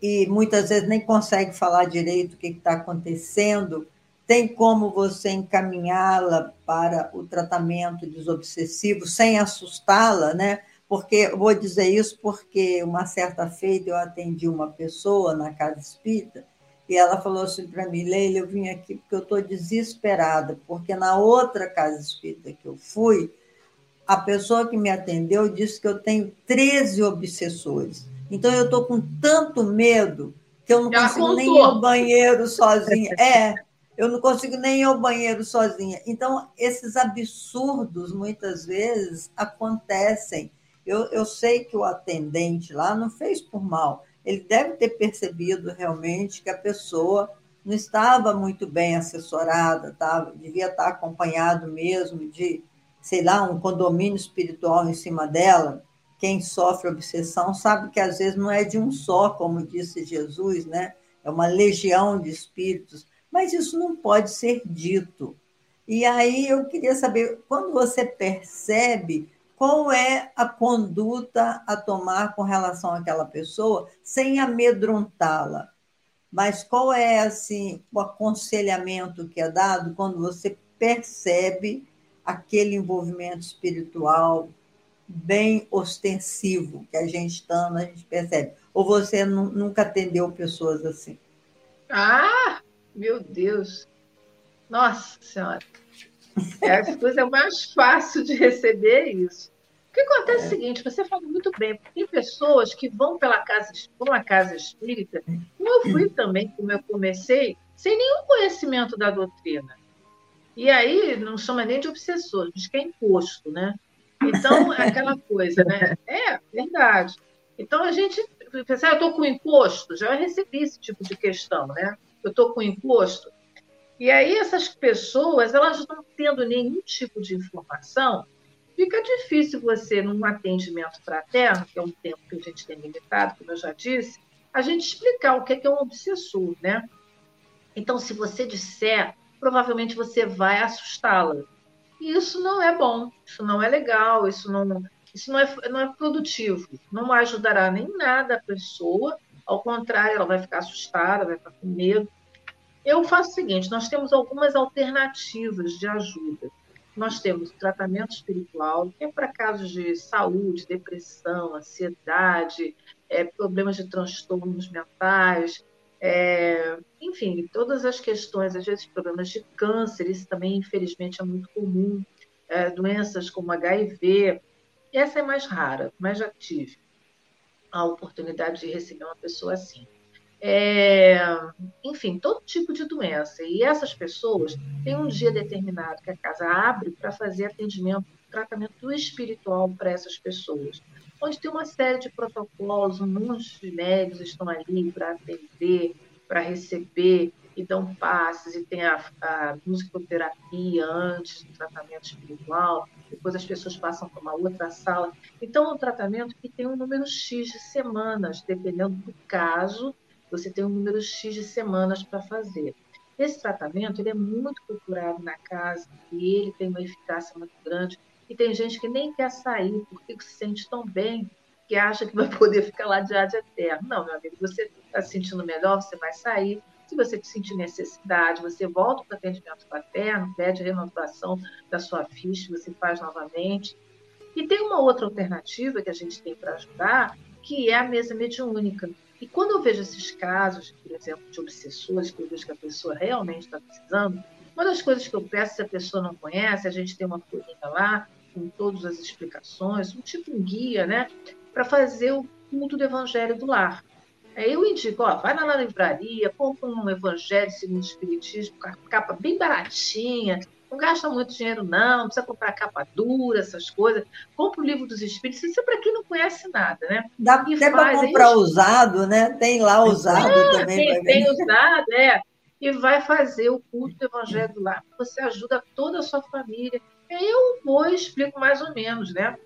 e muitas vezes nem consegue falar direito o que está acontecendo, tem como você encaminhá-la para o tratamento desobsessivo sem assustá-la, né? Porque vou dizer isso porque uma certa feita eu atendi uma pessoa na casa espírita e ela falou assim para mim, Leila, eu vim aqui porque eu estou desesperada, porque na outra casa espírita que eu fui, a pessoa que me atendeu disse que eu tenho 13 obsessores. Então eu estou com tanto medo que eu não Já consigo contou. nem ir ao banheiro sozinha. É, eu não consigo nem ir ao banheiro sozinha. Então, esses absurdos, muitas vezes, acontecem. Eu, eu sei que o atendente lá não fez por mal. Ele deve ter percebido realmente que a pessoa não estava muito bem assessorada, tá? devia estar acompanhado mesmo de, sei lá, um condomínio espiritual em cima dela. Quem sofre obsessão sabe que às vezes não é de um só, como disse Jesus, né? É uma legião de espíritos mas isso não pode ser dito. E aí eu queria saber, quando você percebe qual é a conduta a tomar com relação àquela pessoa sem amedrontá-la, mas qual é assim o aconselhamento que é dado quando você percebe aquele envolvimento espiritual bem ostensivo que a gente está, a gente percebe. Ou você nunca atendeu pessoas assim? Ah, meu Deus! Nossa Senhora! É a coisa mais fácil de receber isso. O que acontece é o seguinte, você fala muito bem, tem pessoas que vão pela casa, por uma casa espírita, como eu fui também, como eu comecei, sem nenhum conhecimento da doutrina. E aí não chama nem de obsessor, diz que é imposto, né? Então, é aquela coisa, né? É, verdade. Então a gente pensa, ah, eu estou com imposto, já recebi esse tipo de questão, né? eu estou com imposto. E aí essas pessoas, elas não tendo nenhum tipo de informação, fica difícil você, num atendimento fraterno, que é um tempo que a gente tem limitado, como eu já disse, a gente explicar o que é, é um obsessor, né? Então, se você disser, provavelmente você vai assustá-la. E isso não é bom, isso não é legal, isso não, isso não é, não é produtivo, não ajudará nem nada a pessoa ao contrário, ela vai ficar assustada, vai ficar com medo. Eu faço o seguinte: nós temos algumas alternativas de ajuda. Nós temos o tratamento espiritual, que é para casos de saúde, depressão, ansiedade, é, problemas de transtornos mentais, é, enfim, todas as questões, às vezes problemas de câncer, isso também, infelizmente, é muito comum, é, doenças como HIV, essa é mais rara, mas já tive a oportunidade de receber uma pessoa assim. É, enfim, todo tipo de doença. E essas pessoas têm um dia determinado que a casa abre para fazer atendimento, tratamento espiritual para essas pessoas. Onde tem uma série de protocolos, um monte de médicos estão ali para atender, para receber e dão passes, e tem a, a musicoterapia antes do tratamento espiritual, depois as pessoas passam para uma outra sala. Então, é um tratamento que tem um número X de semanas, dependendo do caso, você tem um número X de semanas para fazer. Esse tratamento ele é muito procurado na casa e ele tem uma eficácia muito grande. E tem gente que nem quer sair porque se sente tão bem que acha que vai poder ficar lá de ad eterno. Não, meu amigo, você está se sentindo melhor, você vai sair, se você sentir necessidade, você volta para o atendimento paterno, pede renovação da sua ficha, você faz novamente. E tem uma outra alternativa que a gente tem para ajudar, que é a mesa mediúnica. E quando eu vejo esses casos, por exemplo, de obsessores, que eu vejo que a pessoa realmente está precisando, uma das coisas que eu peço, se a pessoa não conhece, a gente tem uma folhinha lá, com todas as explicações, um tipo um guia, né? Para fazer o culto do Evangelho do Lar. Aí eu indico, ó, vai lá na livraria, compra um Evangelho segundo o Espiritismo, capa bem baratinha, Não gasta muito dinheiro, não, não precisa comprar capa dura, essas coisas. Compra o livro dos Espíritos, isso é para quem não conhece nada, né? Dá até para comprar é usado, né? Tem lá usado é, também. Tem, tem usado, é. E vai fazer o culto do Evangelho lá. Você ajuda toda a sua família. Eu vou e explico mais ou menos, né?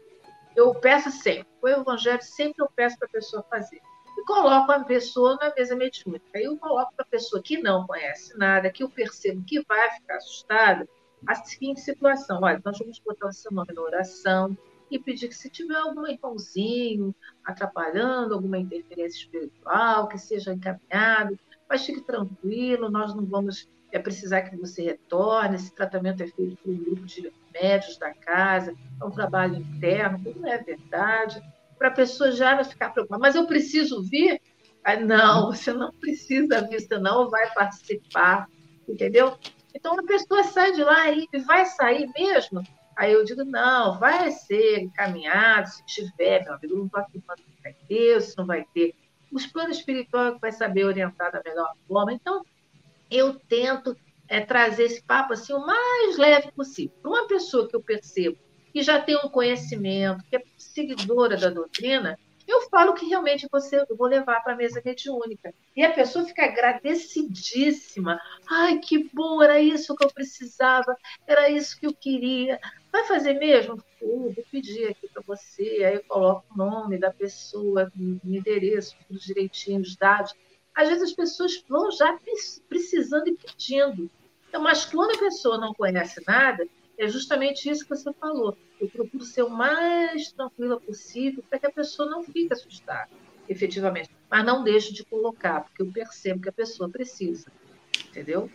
Eu peço sempre. O Evangelho sempre eu peço para a pessoa fazer e coloco a pessoa na mesa mediúnica. Aí eu coloco para a pessoa que não conhece nada, que eu percebo que vai ficar assustada, a seguinte situação: olha, nós vamos botar o seu nome na oração e pedir que se tiver algum irmãozinho atrapalhando, alguma interferência espiritual, que seja encaminhado, mas fique tranquilo, nós não vamos é precisar que você retorne, esse tratamento é feito por um grupo de médios da casa, é um trabalho interno, tudo é verdade para a pessoa já não ficar preocupada. Mas eu preciso vir? Aí, não, você não precisa vir, você não vai participar, entendeu? Então a pessoa sai de lá e vai sair mesmo. Aí eu digo, não, vai ser encaminhado, se tiver, meu amigo, não estou afirmando que vai ter, se não vai ter. Os planos espirituais vai saber orientar da melhor forma. Então, eu tento é, trazer esse papo assim o mais leve possível. Para uma pessoa que eu percebo que já tem um conhecimento, que é seguidora da doutrina, eu falo que realmente você, eu vou levar para a mesa mediúnica. E a pessoa fica agradecidíssima. Ai, que bom, era isso que eu precisava, era isso que eu queria. Vai fazer mesmo? vou pedir aqui para você. Aí eu coloco o nome da pessoa, o endereço, tudo direitinho, os dados. Às vezes as pessoas vão já precisando e pedindo. Então, mas quando a pessoa não conhece nada, é justamente isso que você falou. Eu procuro ser o mais tranquila possível para que a pessoa não fique assustada, efetivamente. Mas não deixe de colocar, porque eu percebo que a pessoa precisa. Entendeu?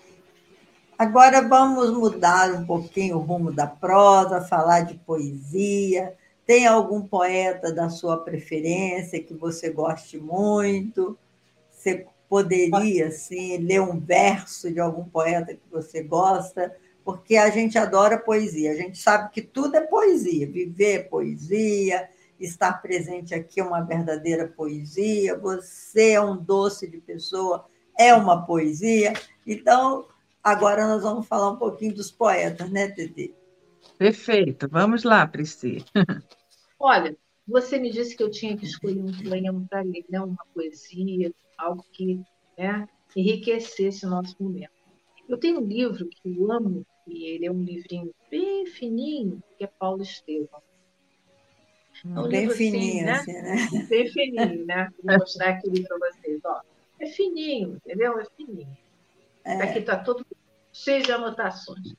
Agora vamos mudar um pouquinho o rumo da prosa, falar de poesia. Tem algum poeta da sua preferência que você goste muito? Você poderia, assim, ler um verso de algum poeta que você gosta? porque a gente adora poesia, a gente sabe que tudo é poesia, viver é poesia, estar presente aqui é uma verdadeira poesia, você é um doce de pessoa, é uma poesia. Então, agora nós vamos falar um pouquinho dos poetas, né, Tete? Perfeito, vamos lá, Priscila. Olha, você me disse que eu tinha que escolher um poema para ler, né? uma poesia, algo que né, enriquecesse o nosso momento. Eu tenho um livro que eu amo e ele é um livrinho bem fininho, que é Paulo Estevam. É um bem assim, fininho, assim, né? Assim, né? Bem fininho, né? Vou mostrar aqui para vocês. Ó. É fininho, entendeu? É fininho. É. Aqui está todo cheio de anotações.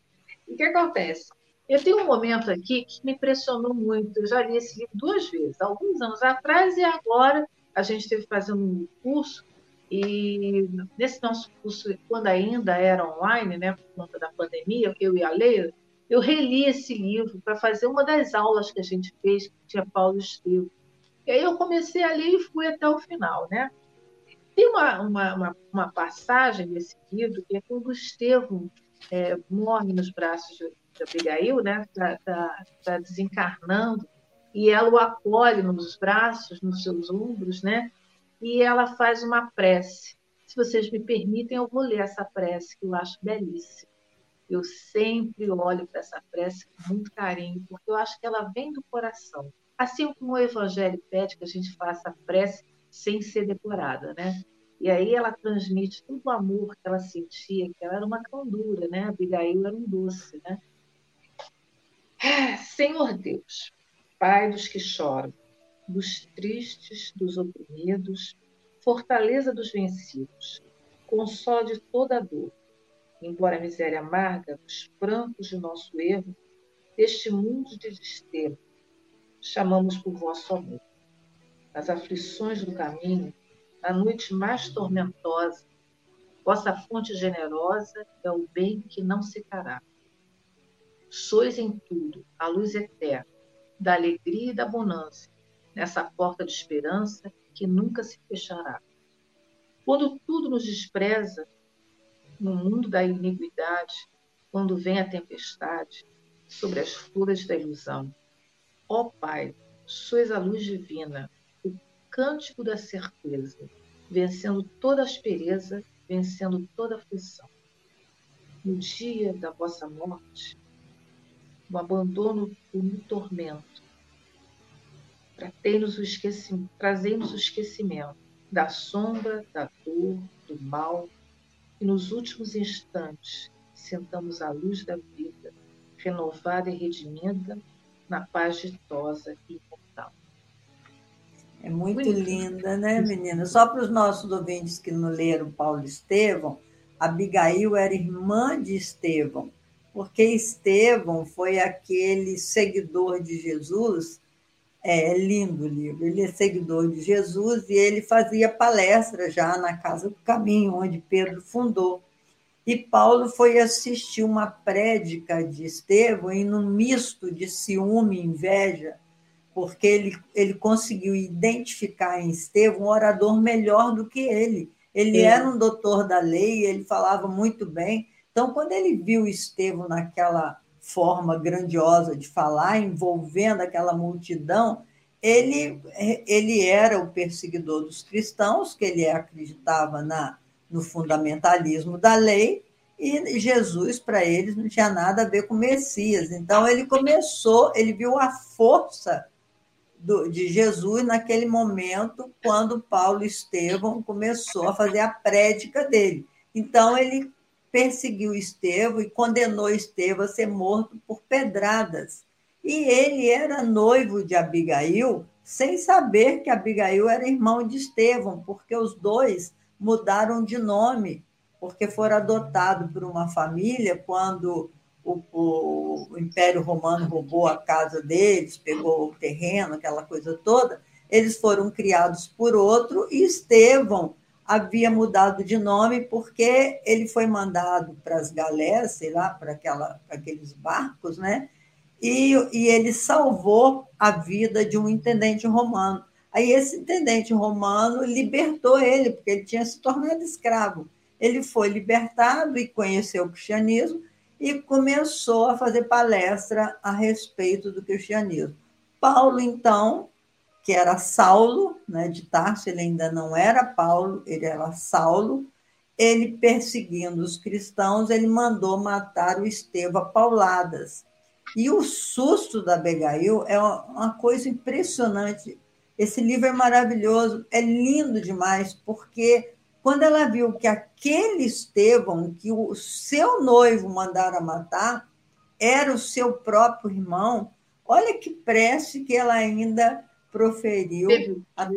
E o que acontece? Eu tenho um momento aqui que me impressionou muito. Eu já li esse livro duas vezes, alguns anos atrás e agora a gente teve fazendo um curso e nesse nosso curso, quando ainda era online, né, por conta da pandemia, eu e a eu reli esse livro para fazer uma das aulas que a gente fez, que tinha Paulo Estevam. E aí eu comecei a ler e fui até o final, né? Tem uma, uma, uma, uma passagem desse livro que é quando o é, morre nos braços de, de Abigail, né? Está tá, tá desencarnando, e ela o acolhe nos braços, nos seus ombros, né? e ela faz uma prece. Se vocês me permitem, eu vou ler essa prece, que eu acho belíssima. Eu sempre olho para essa prece com muito carinho, porque eu acho que ela vem do coração. Assim como o Evangelho pede que a gente faça a prece sem ser decorada, né? E aí ela transmite todo o amor que ela sentia, que ela era uma candura, né? Abigail era um doce, né? Senhor Deus, Pai dos que choram, dos tristes, dos oprimidos, fortaleza dos vencidos, consolo de toda dor, embora a miséria amarga, os prantos de nosso erro, deste mundo de desterro, chamamos por vosso amor. Nas aflições do caminho, na noite mais tormentosa, vossa fonte generosa é o bem que não secará. Sois em tudo a luz eterna, da alegria e da bonança, nessa porta de esperança que nunca se fechará. Quando tudo nos despreza, no mundo da iniquidade, quando vem a tempestade sobre as flores da ilusão, ó Pai, sois a luz divina, o cântico da certeza, vencendo toda aspereza, vencendo toda aflição. No dia da vossa morte, no abandono e no tormento. Trazei-nos o esquecimento, o esquecimento da sombra, da dor, do mal, e nos últimos instantes sentamos a luz da vida, renovada e redimida, na paz ditosa e imortal. É muito, muito linda, né, menina? Só para os nossos ouvintes que não leram Paulo Estevão, Abigail era irmã de Estevão, porque Estevão foi aquele seguidor de Jesus. É, é lindo o livro. Ele é seguidor de Jesus e ele fazia palestra já na Casa do Caminho, onde Pedro fundou. E Paulo foi assistir uma prédica de Estevão em um misto de ciúme e inveja porque ele, ele conseguiu identificar em Estevão um orador melhor do que ele. Ele é. era um doutor da lei, ele falava muito bem. Então, quando ele viu Estevão naquela forma grandiosa de falar, envolvendo aquela multidão, ele, ele era o perseguidor dos cristãos, que ele acreditava na, no fundamentalismo da lei, e Jesus, para eles, não tinha nada a ver com Messias. Então, ele começou, ele viu a força do, de Jesus naquele momento, quando Paulo Estevão começou a fazer a prédica dele. Então, ele perseguiu Estevão e condenou Estevão a ser morto por pedradas. E ele era noivo de Abigail, sem saber que Abigail era irmão de Estevão, porque os dois mudaram de nome, porque foram adotados por uma família quando o, o, Império Romano roubou a casa deles, pegou o terreno, aquela coisa toda, eles foram criados por outro e Estevão havia mudado de nome porque ele foi mandado para as galés, sei lá, para aqueles barcos, né? E, e ele salvou a vida de um intendente romano. Aí esse intendente romano libertou ele, porque ele tinha se tornado escravo. Ele foi libertado e conheceu o cristianismo e começou a fazer palestra a respeito do cristianismo. Paulo, então, que era Saulo, né, de Tarso, ele ainda não era Paulo, ele era Saulo, ele perseguindo os cristãos, ele mandou matar o Estevão pauladas. E o susto da Abigail é uma coisa impressionante. Esse livro é maravilhoso, é lindo demais, porque quando ela viu que aquele Estevão, que o seu noivo mandara matar, era o seu próprio irmão, olha que prece que ela ainda proferiu. A,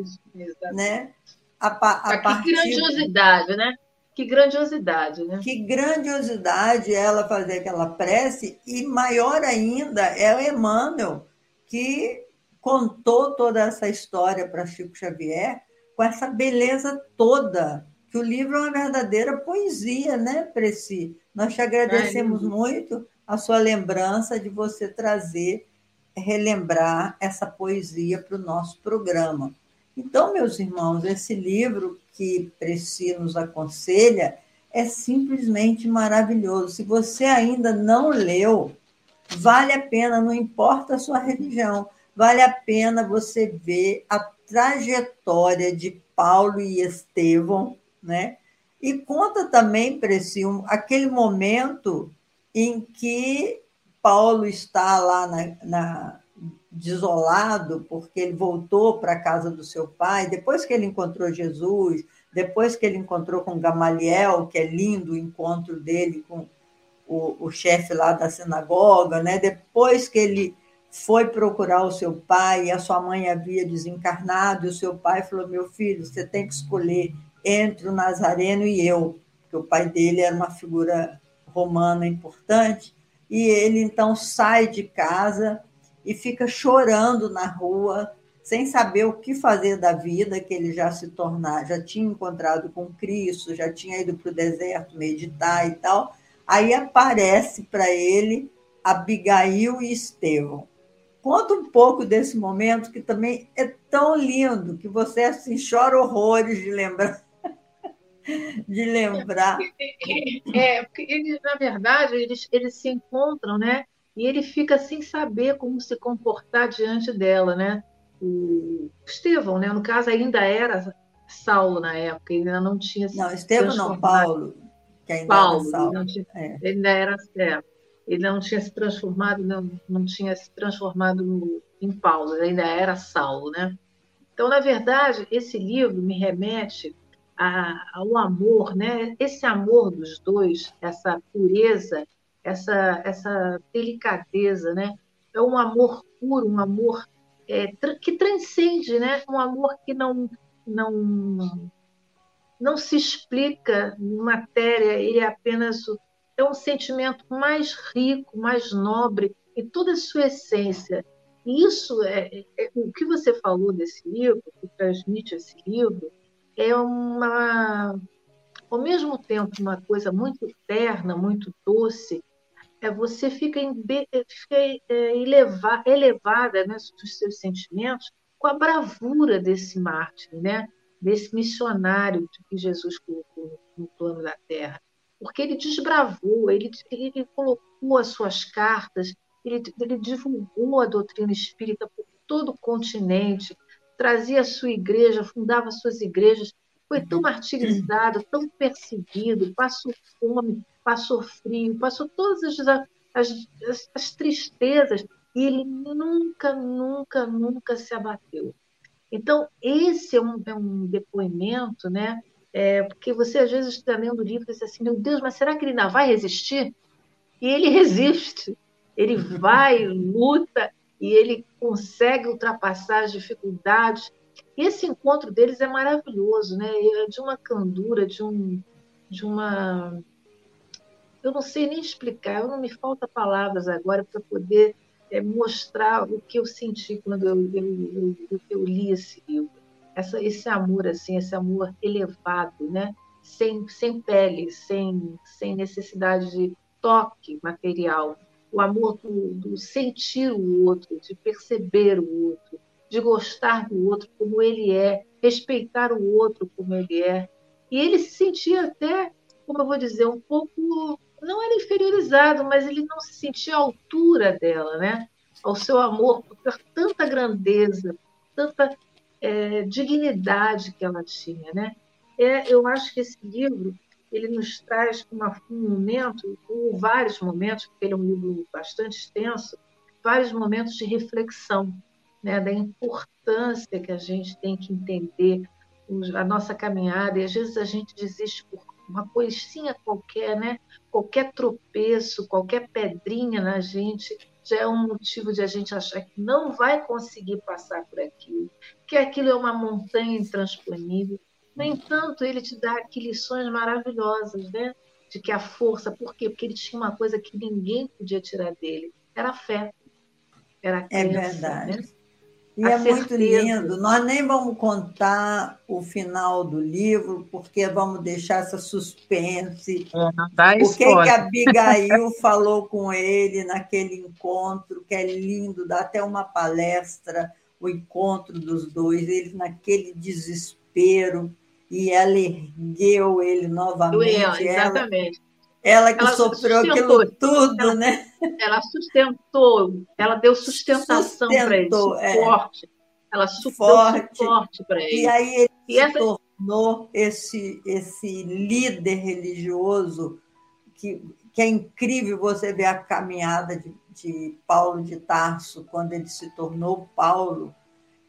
né? A, a, a partir... Que grandiosidade, né? Que grandiosidade, né? Que grandiosidade ela fazer aquela prece, e maior ainda é o Emmanuel, que contou toda essa história para Chico Xavier com essa beleza toda que o livro é uma verdadeira poesia, né, Preci? Nós te agradecemos Ai, muito a sua lembrança de você trazer, relembrar essa poesia para o nosso programa. Então, meus irmãos, esse livro que Preci nos aconselha é simplesmente maravilhoso. Se você ainda não leu, vale a pena, não importa a sua religião, vale a pena você ver a trajetória de Paulo e Estevão né? E conta também, Precium, aquele momento em que Paulo está lá na, na, desolado, porque ele voltou para a casa do seu pai, depois que ele encontrou Jesus, depois que ele encontrou com Gamaliel, que é lindo o encontro dele com o, o chefe lá da sinagoga, né? depois que ele foi procurar o seu pai a sua mãe havia desencarnado, e o seu pai falou: Meu filho, você tem que escolher entre o Nazareno e eu, porque o pai dele era uma figura romana importante, e ele então sai de casa e fica chorando na rua, sem saber o que fazer da vida, que ele já se tornar, já tinha encontrado com Cristo, já tinha ido para o deserto meditar e tal. Aí aparece para ele Abigail e Estevão. Conta um pouco desse momento que também é tão lindo que você assim chora horrores de lembrar de lembrar. É, porque eles, na verdade, eles, eles se encontram, né? E ele fica sem saber como se comportar diante dela, né? O Estevão, né? No caso, ainda era Saulo na época, ele ainda não tinha Não, Estevão não, Paulo, que ainda Paulo, era Saulo. Tinha, é. Ele ainda era certo. ele não tinha se transformado, não, não tinha se transformado no, em Paulo, ainda era Saulo, né? Então, na verdade, esse livro me remete a, ao amor, né? Esse amor dos dois, essa pureza, essa, essa delicadeza, né? É um amor puro, um amor é, que transcende, né? Um amor que não não não se explica em matéria, ele é apenas é um sentimento mais rico, mais nobre em toda a sua essência. E isso é, é, é o que você falou desse livro, que transmite esse livro, é uma ao mesmo tempo uma coisa muito terna, muito doce, é você fica, em, fica é, eleva, elevada né, dos seus sentimentos com a bravura desse mártir, né, desse missionário que Jesus colocou no plano da Terra. Porque ele desbravou, ele, ele colocou as suas cartas, ele, ele divulgou a doutrina espírita por todo o continente, trazia a sua igreja, fundava suas igrejas, foi tão martirizado, tão perseguido, passou fome, passou frio, passou todas as, as, as, as tristezas, e ele nunca, nunca, nunca se abateu. Então, esse é um, é um depoimento né, é, porque você às vezes está lendo o livro e diz assim, meu Deus, mas será que ele ainda vai resistir? E ele resiste, ele vai, luta e ele consegue ultrapassar as dificuldades. E esse encontro deles é maravilhoso, né? É de uma candura, de um, de uma, eu não sei nem explicar, eu não me falta palavras agora para poder é, mostrar o que eu senti quando eu, eu, eu, eu li esse livro essa, esse amor assim, esse amor elevado, né? Sem, sem pele, sem, sem necessidade de toque material, o amor do, do sentir o outro, de perceber o outro, de gostar do outro como ele é, respeitar o outro como ele é. E ele se sentia até, como eu vou dizer, um pouco não era inferiorizado, mas ele não se sentia à altura dela, né? Ao seu amor por tanta grandeza, tanta é, dignidade que ela tinha, né? É, eu acho que esse livro ele nos traz uma, um momento, ou vários momentos, porque ele é um livro bastante extenso, vários momentos de reflexão, né, da importância que a gente tem que entender a nossa caminhada, e às vezes a gente desiste por uma coisinha qualquer, né? qualquer tropeço, qualquer pedrinha na gente, já é um motivo de a gente achar que não vai conseguir passar por aquilo, que aquilo é uma montanha intransponível. No entanto, ele te dá aqui lições maravilhosas, né? De que a força, por quê? Porque ele tinha uma coisa que ninguém podia tirar dele, era a fé. Era a é crença, é verdade. Né? E a é certeza. muito lindo. Nós nem vamos contar o final do livro, porque vamos deixar essa suspense. É, o que, que a Abigail falou com ele naquele encontro, que é lindo, dá até uma palestra, o encontro dos dois, eles naquele desespero, e ela ergueu ele novamente. Doeu, exatamente. Ela, ela que ela sofreu aquilo tudo, ela, né? Ela sustentou, ela deu sustentação para ele, suporte. É. Ela suporte, suporte para ele. E aí ele e se essa... tornou esse, esse líder religioso que, que é incrível você ver a caminhada de, de Paulo de Tarso, quando ele se tornou Paulo.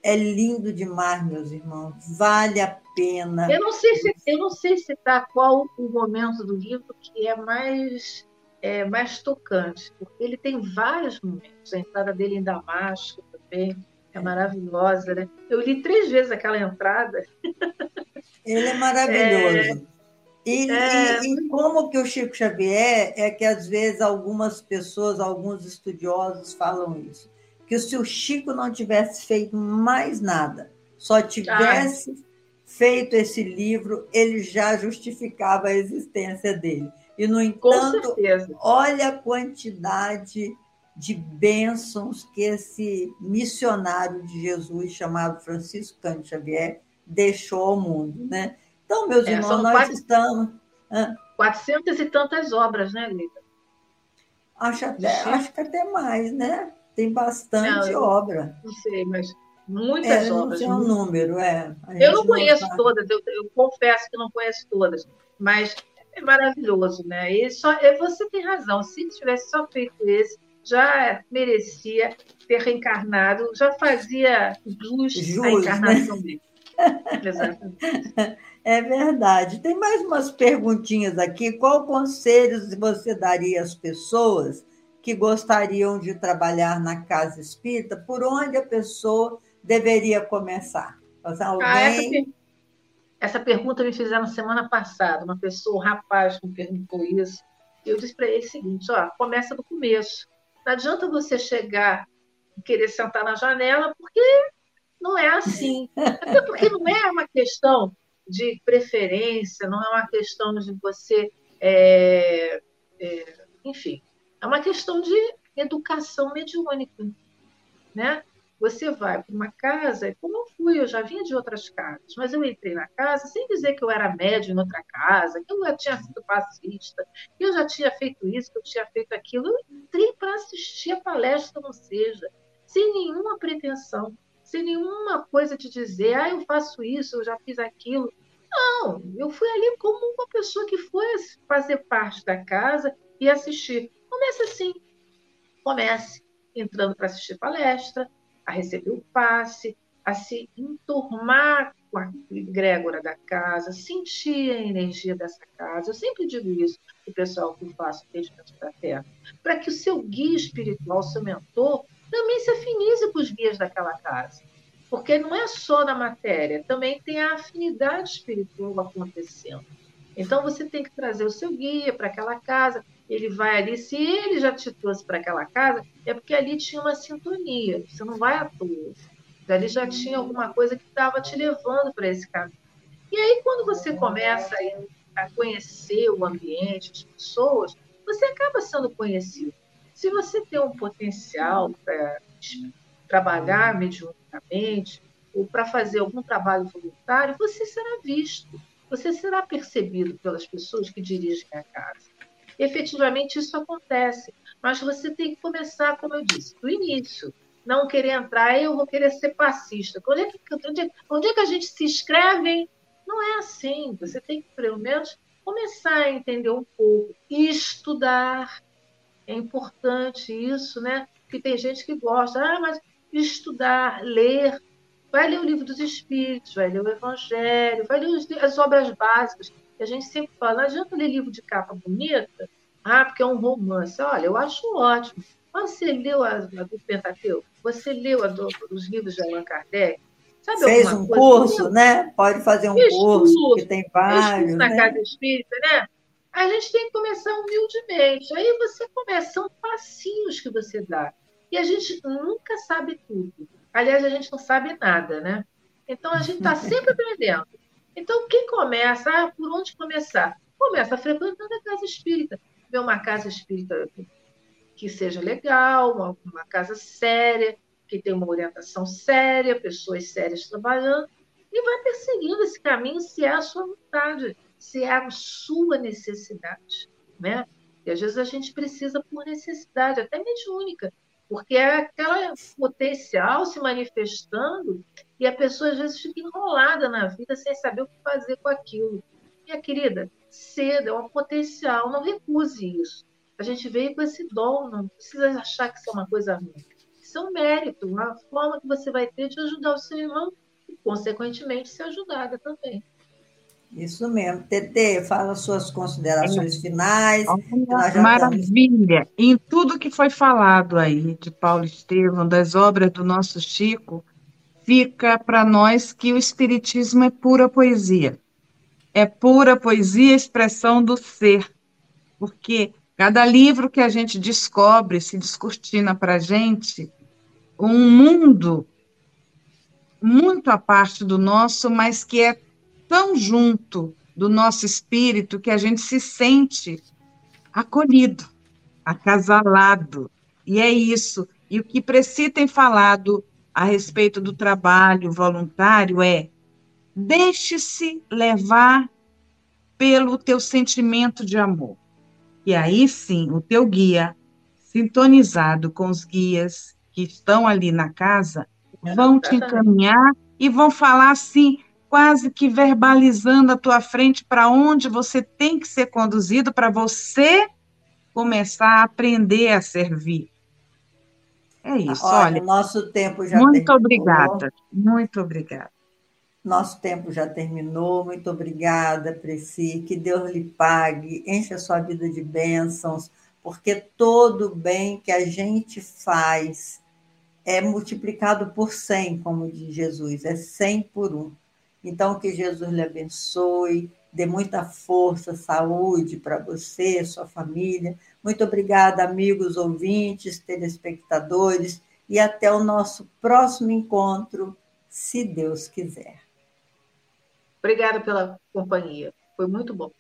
É lindo demais, meus irmãos. Vale a pena. Eu não sei se eu não sei se tá qual o momento do livro que é mais é, mais tocante, porque ele tem vários momentos. A entrada dele em Damasco também é maravilhosa, né? Eu li três vezes aquela entrada. Ele é maravilhoso. É... E, é... E, e, como que o Chico Xavier é que às vezes algumas pessoas, alguns estudiosos falam isso, que se o Chico não tivesse feito mais nada, só tivesse ah. feito esse livro, ele já justificava a existência dele. E, no entanto, olha a quantidade de bênçãos que esse missionário de Jesus, chamado Francisco Cândido Xavier, deixou ao mundo. Né? Então, meus é, irmãos, nós quatro, estamos. Quatrocentas e tantas obras, né, Lita? Acho, até, acho que até mais, né? Tem bastante não, obra. Não sei, mas muitas é, obras. Não tem um número, é. Eu não conheço não todas, eu, eu confesso que não conheço todas, mas é maravilhoso, né? E só, você tem razão. Se tivesse só feito esse, já merecia ter reencarnado, já fazia jus, jus a encarnação né? dele. É verdade. Tem mais umas perguntinhas aqui. Qual conselho você daria às pessoas que gostariam de trabalhar na casa espírita? Por onde a pessoa deveria começar? Alguém... Ah, essa, per... essa, pergunta me fizeram semana passada. Uma pessoa, um rapaz, me perguntou isso. Eu disse para ele o seguinte: ó, começa do começo. Não adianta você chegar e querer sentar na janela, porque não é assim. Até porque não é uma questão de preferência, não é uma questão de você. É, é, enfim, é uma questão de educação mediúnica. Né? Você vai para uma casa, como eu fui, eu já vinha de outras casas, mas eu entrei na casa sem dizer que eu era médio em outra casa, que eu já tinha sido fascista, que eu já tinha feito isso, que eu tinha feito aquilo. Eu entrei para assistir a palestra, não seja, sem nenhuma pretensão, sem nenhuma coisa de dizer, ah, eu faço isso, eu já fiz aquilo. Não, eu fui ali como uma pessoa que foi fazer parte da casa e assistir. Comece assim, comece entrando para assistir palestra, a receber o passe, a se enturmar com a egrégora da casa, sentir a energia dessa casa. Eu sempre digo isso para o pessoal que faz atendimento da Terra, para que o seu guia espiritual, seu mentor, também se afinize com os guias daquela casa. Porque não é só na matéria, também tem a afinidade espiritual acontecendo. Então você tem que trazer o seu guia para aquela casa, ele vai ali, se ele já te trouxe para aquela casa, é porque ali tinha uma sintonia, você não vai à toa. Ali já tinha alguma coisa que estava te levando para esse caminho. E aí, quando você começa a conhecer o ambiente, as pessoas, você acaba sendo conhecido. Se você tem um potencial para trabalhar mediunicamente ou para fazer algum trabalho voluntário, você será visto, você será percebido pelas pessoas que dirigem a casa efetivamente isso acontece. Mas você tem que começar, como eu disse, do início. Não querer entrar, eu vou querer ser passista. Onde é que, onde é, onde é que a gente se inscreve? Não é assim. Você tem que, pelo menos, começar a entender um pouco. Estudar. É importante isso, né? Porque tem gente que gosta, ah, mas estudar, ler. Vai ler o livro dos Espíritos, vai ler o Evangelho, vai ler as obras básicas a gente sempre fala, não adianta ler livro de capa bonita, ah, porque é um romance. Olha, eu acho ótimo. Você leu a, a do Pentateuco? Você leu a do, os livros de Allan Kardec? Sabe Fez um curso, né? Pode fazer um curso, curso, que tem vários. na né? Casa Espírita, né? A gente tem que começar humildemente. Aí você começa, são passinhos que você dá. E a gente nunca sabe tudo. Aliás, a gente não sabe nada, né? Então a gente está sempre aprendendo. Então, quem começa, ah, por onde começar? Começa frequentando a casa espírita. Ver uma casa espírita que seja legal, uma, uma casa séria, que tenha uma orientação séria, pessoas sérias trabalhando, e vai perseguindo esse caminho se é a sua vontade, se é a sua necessidade. Né? E às vezes a gente precisa por necessidade, até mediúnica, porque é aquela potencial se manifestando e a pessoa às vezes fica enrolada na vida sem saber o que fazer com aquilo. Minha querida, cedo, é um potencial, não recuse isso. A gente veio com esse dom, não precisa achar que isso é uma coisa ruim. Isso é um mérito, uma forma que você vai ter de ajudar o seu irmão e, consequentemente, ser ajudada também. Isso mesmo. Tete, fala suas considerações é. finais. Maravilha. Estamos... Em tudo que foi falado aí de Paulo Estevam, das obras do nosso Chico, fica para nós que o Espiritismo é pura poesia. É pura poesia, expressão do ser. Porque cada livro que a gente descobre, se descortina para a gente, um mundo muito à parte do nosso, mas que é tão junto do nosso espírito que a gente se sente acolhido, acasalado. E é isso. E o que Preci tem falado a respeito do trabalho voluntário é deixe-se levar pelo teu sentimento de amor. E aí sim, o teu guia, sintonizado com os guias que estão ali na casa, vão te encaminhar e vão falar assim quase que verbalizando à tua frente para onde você tem que ser conduzido para você começar a aprender a servir. É isso, olha. olha nosso tempo já Muito terminou. obrigada, muito obrigada. Nosso tempo já terminou. Muito obrigada, Preci. Que Deus lhe pague, enche a sua vida de bênçãos, porque todo bem que a gente faz é multiplicado por 100, como diz Jesus, é 100 por um. Então, que Jesus lhe abençoe, dê muita força, saúde para você, sua família. Muito obrigada, amigos ouvintes, telespectadores, e até o nosso próximo encontro, se Deus quiser. Obrigada pela companhia, foi muito bom.